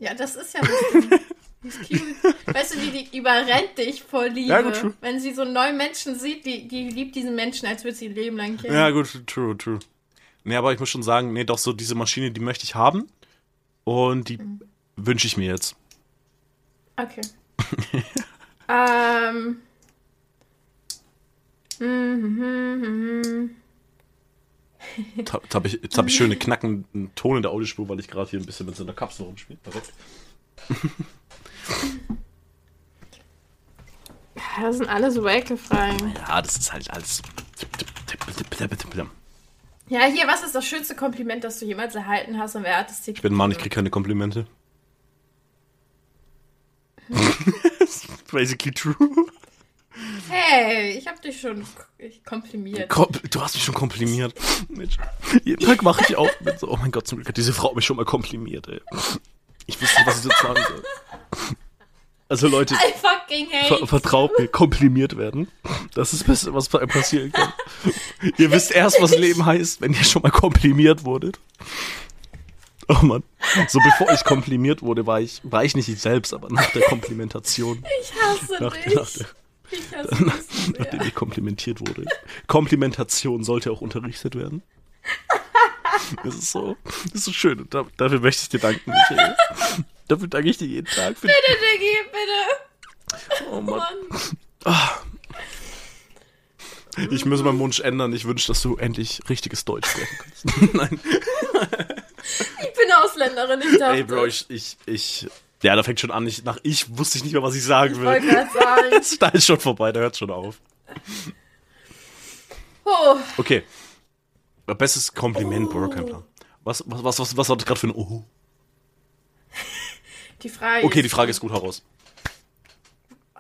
Speaker 1: Ja, das ist ja cute. Weißt du, die, die überrennt dich vor Liebe.
Speaker 2: Ja, gut, true.
Speaker 1: Wenn sie so einen neuen Menschen sieht, die, die liebt diesen Menschen, als würde sie ihr Leben lang kennen.
Speaker 2: Ja, gut, true, true. Nee, aber ich muss schon sagen, nee, doch so diese Maschine, die möchte ich haben. Und die wünsche ich mir jetzt.
Speaker 1: Okay. ähm. Mhm,
Speaker 2: Jetzt hab, jetzt hab ich, jetzt hab ich schöne knackenden Ton in der Audiospur, weil ich gerade hier ein bisschen mit so einer Kapsel rumspiele. Perfekt.
Speaker 1: Das sind alle so ekelfrei.
Speaker 2: Ja, das ist halt alles.
Speaker 1: Ja, hier, was ist das schönste Kompliment, das du jemals erhalten hast und wer hat es dir
Speaker 2: Ich bin Mann, ich krieg keine Komplimente. Basically true.
Speaker 1: Hey, ich hab dich schon komplimiert.
Speaker 2: Kom du hast mich schon komplimiert. Mensch. Jeden Tag mache ich auch mit so, oh mein Gott, zum Glück hat diese Frau mich schon mal komplimiert, ey. Ich wusste nicht, was ich jetzt sagen soll. Also Leute, Ver vertraut mir, komprimiert werden. Das ist das Beste, was passieren kann. ihr wisst erst, was Leben heißt, wenn ihr schon mal komprimiert wurdet. Oh Mann. So bevor ich komprimiert wurde, war ich, war ich nicht ich selbst, aber nach der Komplimentation.
Speaker 1: Ich hasse
Speaker 2: Nach,
Speaker 1: dich.
Speaker 2: nach der,
Speaker 1: ich hasse
Speaker 2: nachdem ich komplimentiert wurde. Komplimentation sollte auch unterrichtet werden. Das ist so, das ist so schön. Und da, dafür möchte ich dir danken, Michael. Dafür danke ich dir jeden Tag.
Speaker 1: Bitte, Diggi, bitte.
Speaker 2: oh Mann.
Speaker 1: Mann.
Speaker 2: Ich muss meinen Wunsch ändern. Ich wünsche, dass du endlich richtiges Deutsch sprechen kannst. Nein.
Speaker 1: Ich bin Ausländerin, ich dachte.
Speaker 2: Ey, Bro, ich, ich, ich, ja, da fängt schon an. Ich, nach ich wusste ich nicht mehr, was ich sagen
Speaker 1: Ich
Speaker 2: will.
Speaker 1: gerade sagen.
Speaker 2: Da ist schon vorbei, da hört schon auf.
Speaker 1: Oh,
Speaker 2: Okay. Bestes Kompliment, Bro, kein Plan. Was, was, was, was, was war das gerade für ein Oh?
Speaker 1: die Frage
Speaker 2: Okay, die Frage ist gut heraus.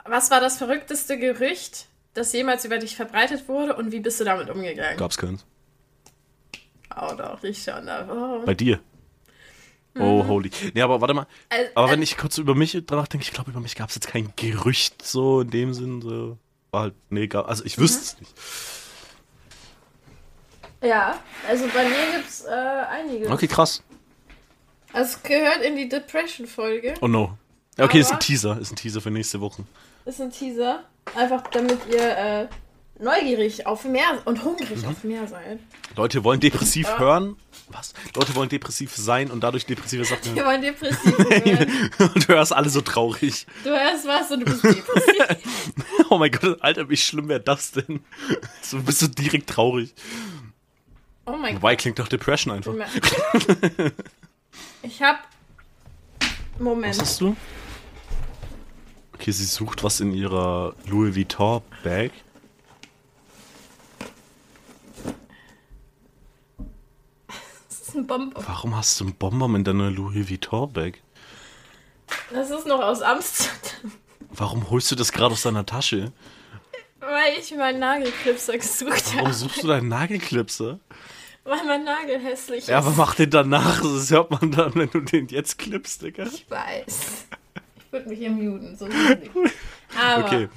Speaker 1: was war das verrückteste Gerücht, das jemals über dich verbreitet wurde und wie bist du damit umgegangen?
Speaker 2: Gab's keins.
Speaker 1: Oh doch, ich schon. Oh.
Speaker 2: Bei dir. Oh, holy. Nee, aber warte mal.
Speaker 1: Also,
Speaker 2: Aber wenn ich kurz über mich danach denke, ich glaube, über mich gab es jetzt kein Gerücht so in dem Sinn. So. War halt, nee, gab, also ich wüsste es nicht.
Speaker 1: ja, also bei mir gibt's äh, einige.
Speaker 2: Okay, krass.
Speaker 1: Also es gehört in die Depression-Folge.
Speaker 2: Oh no. Okay, ist ein Teaser. Ist ein Teaser für nächste Woche.
Speaker 1: Ist ein Teaser. Einfach damit ihr äh, neugierig auf mehr und hungrig
Speaker 2: Mhm.
Speaker 1: auf mehr seid.
Speaker 2: Leute wollen depressiv
Speaker 1: Ja.
Speaker 2: hören. Was? Leute wollen depressiv sein und dadurch depressive Sachen
Speaker 1: Wir wollen depressiv werden.
Speaker 2: und du hörst alle so traurig.
Speaker 1: Du hörst was und du bist depressiv.
Speaker 2: Oh mein Gott, Alter, wie schlimm wäre das denn? So bist du direkt traurig.
Speaker 1: Oh mein Gott.
Speaker 2: Wobei klingt doch Depression einfach.
Speaker 1: Ich hab. Moment.
Speaker 2: Was hast du? Okay, sie sucht was in ihrer Louis Vuitton Bag.
Speaker 1: Ist ein Bonbon.
Speaker 2: Warum hast du einen Bonbon in deiner Louis Vuitton Bag?
Speaker 1: Das ist noch aus Amsterdam.
Speaker 2: Warum holst du das gerade aus deiner Tasche?
Speaker 1: Weil ich meinen Nagelklipser gesucht
Speaker 2: Warum
Speaker 1: habe.
Speaker 2: suchst du deinen Nagelklipser?
Speaker 1: Weil mein Nagel hässlich
Speaker 2: Ja,
Speaker 1: ist.
Speaker 2: aber mach den danach. Das hört man dann, wenn du den jetzt klippst, Digga.
Speaker 1: Ich weiß. Ich würde mich hier muten. So aber
Speaker 2: Okay,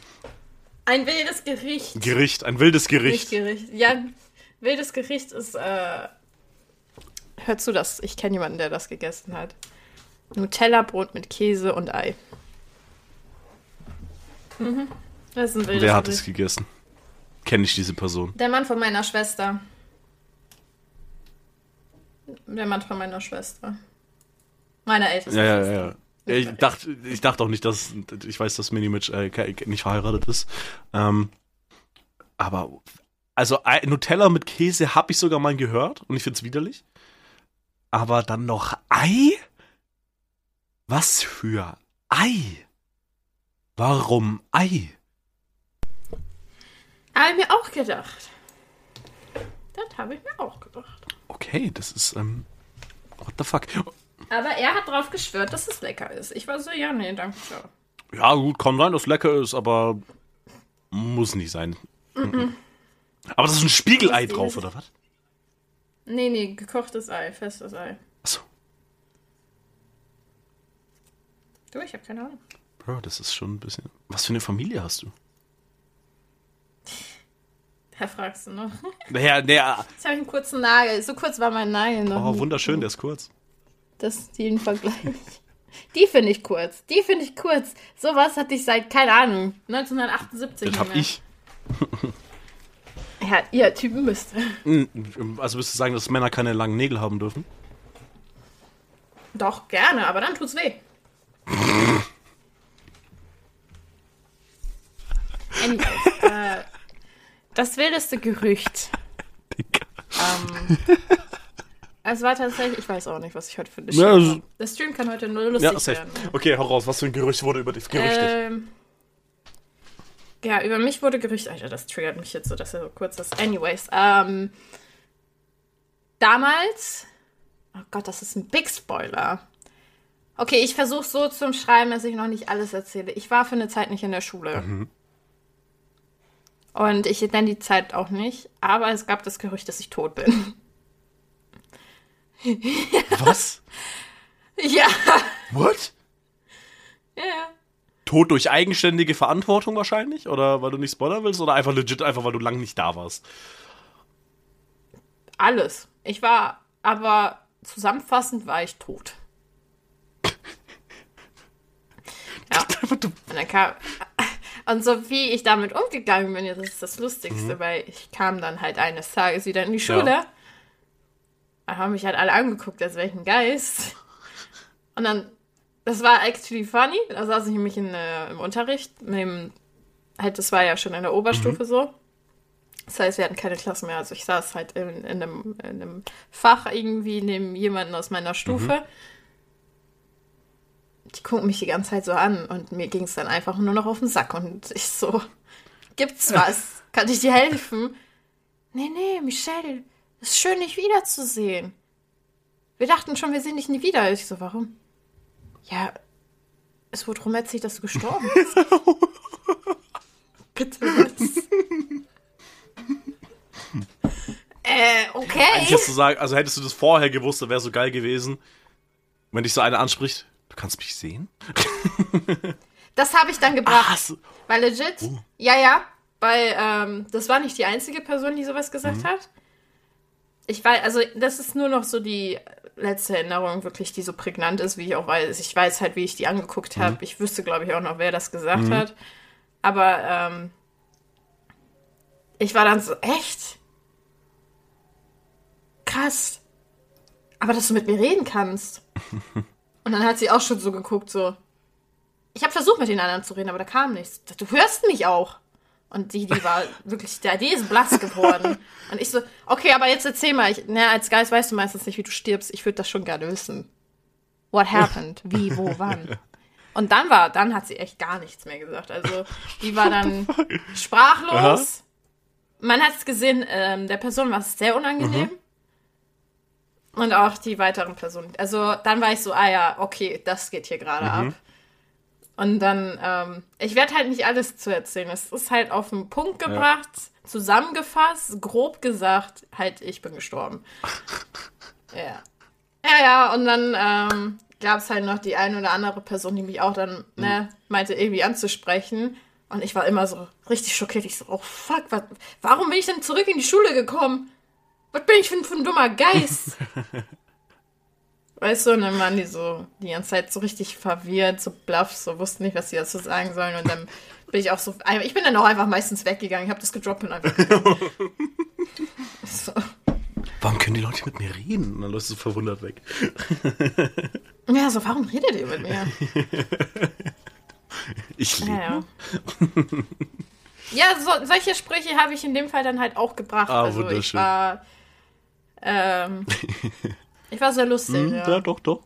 Speaker 1: ein wildes Gericht.
Speaker 2: Gericht, ein wildes Gericht.
Speaker 1: Gericht. Ja, ein wildes Gericht ist. Äh, hör zu, das. Ich kenne jemanden, der das gegessen hat. Nutella-Brot mit Käse und Ei. Mhm. Das ist ein wildes
Speaker 2: Wer hat es gegessen? Kenne ich diese Person?
Speaker 1: Der Mann von meiner Schwester. Der Mann von meiner Schwester. Meiner ältesten
Speaker 2: Ja, ja,
Speaker 1: Schwester.
Speaker 2: ja. ja. Ich dachte, ich dachte auch nicht, dass ich weiß, dass Minimitch äh, nicht verheiratet ist. Ähm, aber also Nutella mit Käse habe ich sogar mal gehört und ich finde es widerlich. Aber dann noch Ei? Was für Ei? Warum Ei?
Speaker 1: Habe ich mir auch gedacht. Das habe ich mir auch gedacht.
Speaker 2: Okay, das ist ähm, what the fuck?
Speaker 1: Aber er hat drauf geschwört, dass es lecker ist. Ich war so, ja, nee, danke schön.
Speaker 2: Ja, gut, kann sein, dass es lecker ist, aber muss nicht sein. Aber das ist ein Spiegelei drauf, oder was?
Speaker 1: Nee, nee, gekochtes Ei, festes Ei.
Speaker 2: Achso.
Speaker 1: Du, ich habe keine Ahnung.
Speaker 2: Bro, das ist schon ein bisschen. Was für eine Familie hast du?
Speaker 1: Wer fragst du noch?
Speaker 2: Naja, naja.
Speaker 1: Jetzt habe ich einen kurzen Nagel. So kurz war mein Nagel noch.
Speaker 2: Oh,
Speaker 1: nie.
Speaker 2: wunderschön, der ist kurz.
Speaker 1: Das ist den Vergleich. Die finde ich kurz. Die finde ich kurz. Sowas hatte ich seit, keine Ahnung, 1978.
Speaker 2: Das hab
Speaker 1: nicht mehr.
Speaker 2: ich.
Speaker 1: Ja, ihr Typen müsst.
Speaker 2: Hm, Also würdest du sagen, dass Männer keine langen Nägel haben dürfen?
Speaker 1: Doch, gerne, aber dann tut's weh. Anyways, äh, das wildeste Gerücht. Ähm, es war tatsächlich, ich weiß auch nicht, was ich heute für eine
Speaker 2: Ja, also-.
Speaker 1: Der Stream kann heute nur lustig
Speaker 2: Ja, safe.
Speaker 1: werden.
Speaker 2: Okay, hau raus. Was für ein Gerücht wurde über dich gerüchtet?
Speaker 1: Ähm, ja, über mich wurde Gerücht. Alter, das triggert mich jetzt so, dass er so kurz ist. Anyways, ähm, damals. Oh Gott, das ist ein Big Spoiler. Okay, ich versuche so zu schreiben, dass ich noch nicht alles erzähle. Ich war für eine Zeit nicht in der Schule. Und ich nenne die Zeit auch nicht, aber es gab das Gerücht, dass ich tot bin.
Speaker 2: Was?
Speaker 1: ja,
Speaker 2: What?
Speaker 1: ja, ja.
Speaker 2: Tod durch eigenständige Verantwortung wahrscheinlich? Oder weil du nicht spoilern willst? Oder einfach legit, einfach weil du lang nicht da warst?
Speaker 1: Alles. Ich war, aber zusammenfassend war ich tot. ja. Und dann kam. Und so wie ich damit umgegangen bin, das ist das Lustigste, mhm. weil ich kam dann halt eines Tages wieder in die Schule. Ja. Da haben mich halt alle angeguckt, als wäre ich ein Geist. Und dann, das war actually funny. Da saß ich nämlich in, äh, im Unterricht. Neben, halt, das war ja schon in der Oberstufe mhm. so. Das heißt, wir hatten keine Klasse mehr. Also ich saß halt in, in, einem, in einem Fach irgendwie neben jemanden aus meiner Stufe. Mhm. Die gucken mich die ganze Zeit so an und mir ging es dann einfach nur noch auf den Sack. Und ich so, gibt's was? Kann ich dir helfen? Nee, nee, Michelle, ist schön, dich wiederzusehen. Wir dachten schon, wir sehen dich nie wieder. Ich so, warum? Ja, es wurde rum erzählt, dass du gestorben bist. Bitte was? äh, okay.
Speaker 2: Eigentlich hast du sagen, also hättest du das vorher gewusst, dann wäre so geil gewesen, wenn dich so einer anspricht. Du kannst mich sehen?
Speaker 1: das habe ich dann gebracht. Ach, so. Weil legit, uh. ja, ja, weil ähm, das war nicht die einzige Person, die sowas gesagt mhm. hat. Ich weiß, also das ist nur noch so die letzte Erinnerung, wirklich, die so prägnant ist, wie ich auch weiß. Ich weiß halt, wie ich die angeguckt habe. Mhm. Ich wüsste, glaube ich, auch noch, wer das gesagt mhm. hat. Aber ähm, ich war dann so, echt? Krass. Aber dass du mit mir reden kannst. Und dann hat sie auch schon so geguckt, so. Ich habe versucht, mit den anderen zu reden, aber da kam nichts. Du hörst mich auch. Und die, die war wirklich, der, die ist blass geworden. Und ich so, okay, aber jetzt erzähl mal. Ich, na, als Geist weißt du meistens nicht, wie du stirbst. Ich würde das schon gerne wissen. What happened? Wie, wo, wann? Und dann war, dann hat sie echt gar nichts mehr gesagt. Also, die war dann sprachlos. Aha man hat es gesehen, ähm, der Person war es sehr unangenehm. Mhm. Und auch die weiteren Personen. Also dann war ich so, ah ja, okay, das geht hier gerade mhm. ab. Und dann, ähm, ich werde halt nicht alles zu erzählen. Es ist halt auf den Punkt gebracht, ja. zusammengefasst, grob gesagt, halt, ich bin gestorben. ja. Ja, ja, und dann ähm, gab es halt noch die eine oder andere Person, die mich auch dann ne, mhm. meinte, irgendwie anzusprechen. Und ich war immer so richtig schockiert. Ich so, oh fuck, was, warum bin ich denn zurück in die Schule gekommen? Was bin ich für ein, für ein dummer Geist? weißt du, und dann waren die so die ganze Zeit so richtig verwirrt, so bluff, so wussten nicht, was sie dazu sagen sollen. Und dann bin ich auch so, ich bin dann auch einfach meistens weggegangen. Ich habe das gedroppt und einfach.
Speaker 2: so. Warum können die Leute mit mir reden? Und dann läufst du verwundert weg.
Speaker 1: ja, so, warum redet ihr mit mir?
Speaker 2: Ich lebe. Ja,
Speaker 1: ja. ja so, solche Sprüche habe ich in dem Fall dann halt auch gebracht. Ah, also wunderschön. ich war. Ähm, ich war sehr lustig. Hm, ja.
Speaker 2: ja, doch, doch.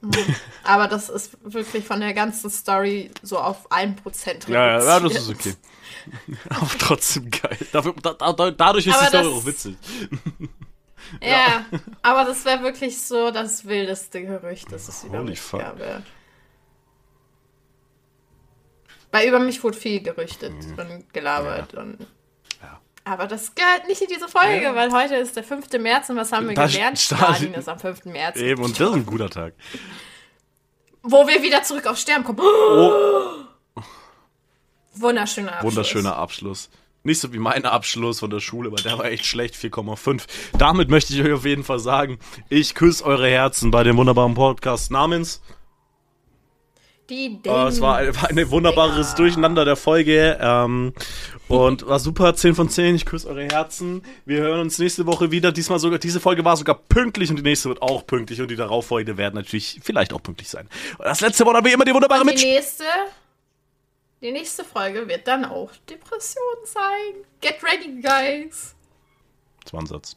Speaker 1: Mhm. Aber das ist wirklich von der ganzen Story so auf 1% reduziert.
Speaker 2: Ja, ja, das ist okay. Aber trotzdem geil. Dafür, da, da, dadurch ist Aber die Story auch witzig.
Speaker 1: Ja, ja. aber das wäre wirklich so das wildeste Gerücht, das es wieder Holy fuck. gab. Weil über mich wurde viel gerüchtet mhm. und gelabert ja. und aber das gehört nicht in diese Folge, ja. weil heute ist der 5. März und was haben wir das gelernt? Stalin ist am 5. März.
Speaker 2: Eben, und das ist ein guter Tag.
Speaker 1: Wo wir wieder zurück auf Sterben kommen. Oh. Wunderschöner
Speaker 2: Abschluss. Wunderschöner Abschluss. Nicht so wie mein Abschluss von der Schule, weil der war echt schlecht, 4,5. Damit möchte ich euch auf jeden Fall sagen, ich küsse eure Herzen bei dem wunderbaren Podcast namens
Speaker 1: die
Speaker 2: oh, es war, ein, war ein wunderbares Dinger. Durcheinander der Folge. Ähm, und war super, 10 von 10. Ich küsse eure Herzen. Wir hören uns nächste Woche wieder. Diesmal sogar, diese Folge war sogar pünktlich und die nächste wird auch pünktlich und die darauffolgende werden natürlich vielleicht auch pünktlich sein. Und das letzte Wort haben wir immer die wunderbare
Speaker 1: Mitch. Die nächste die nächste Folge wird dann auch Depression sein. Get ready, guys.
Speaker 2: Das war ein Satz.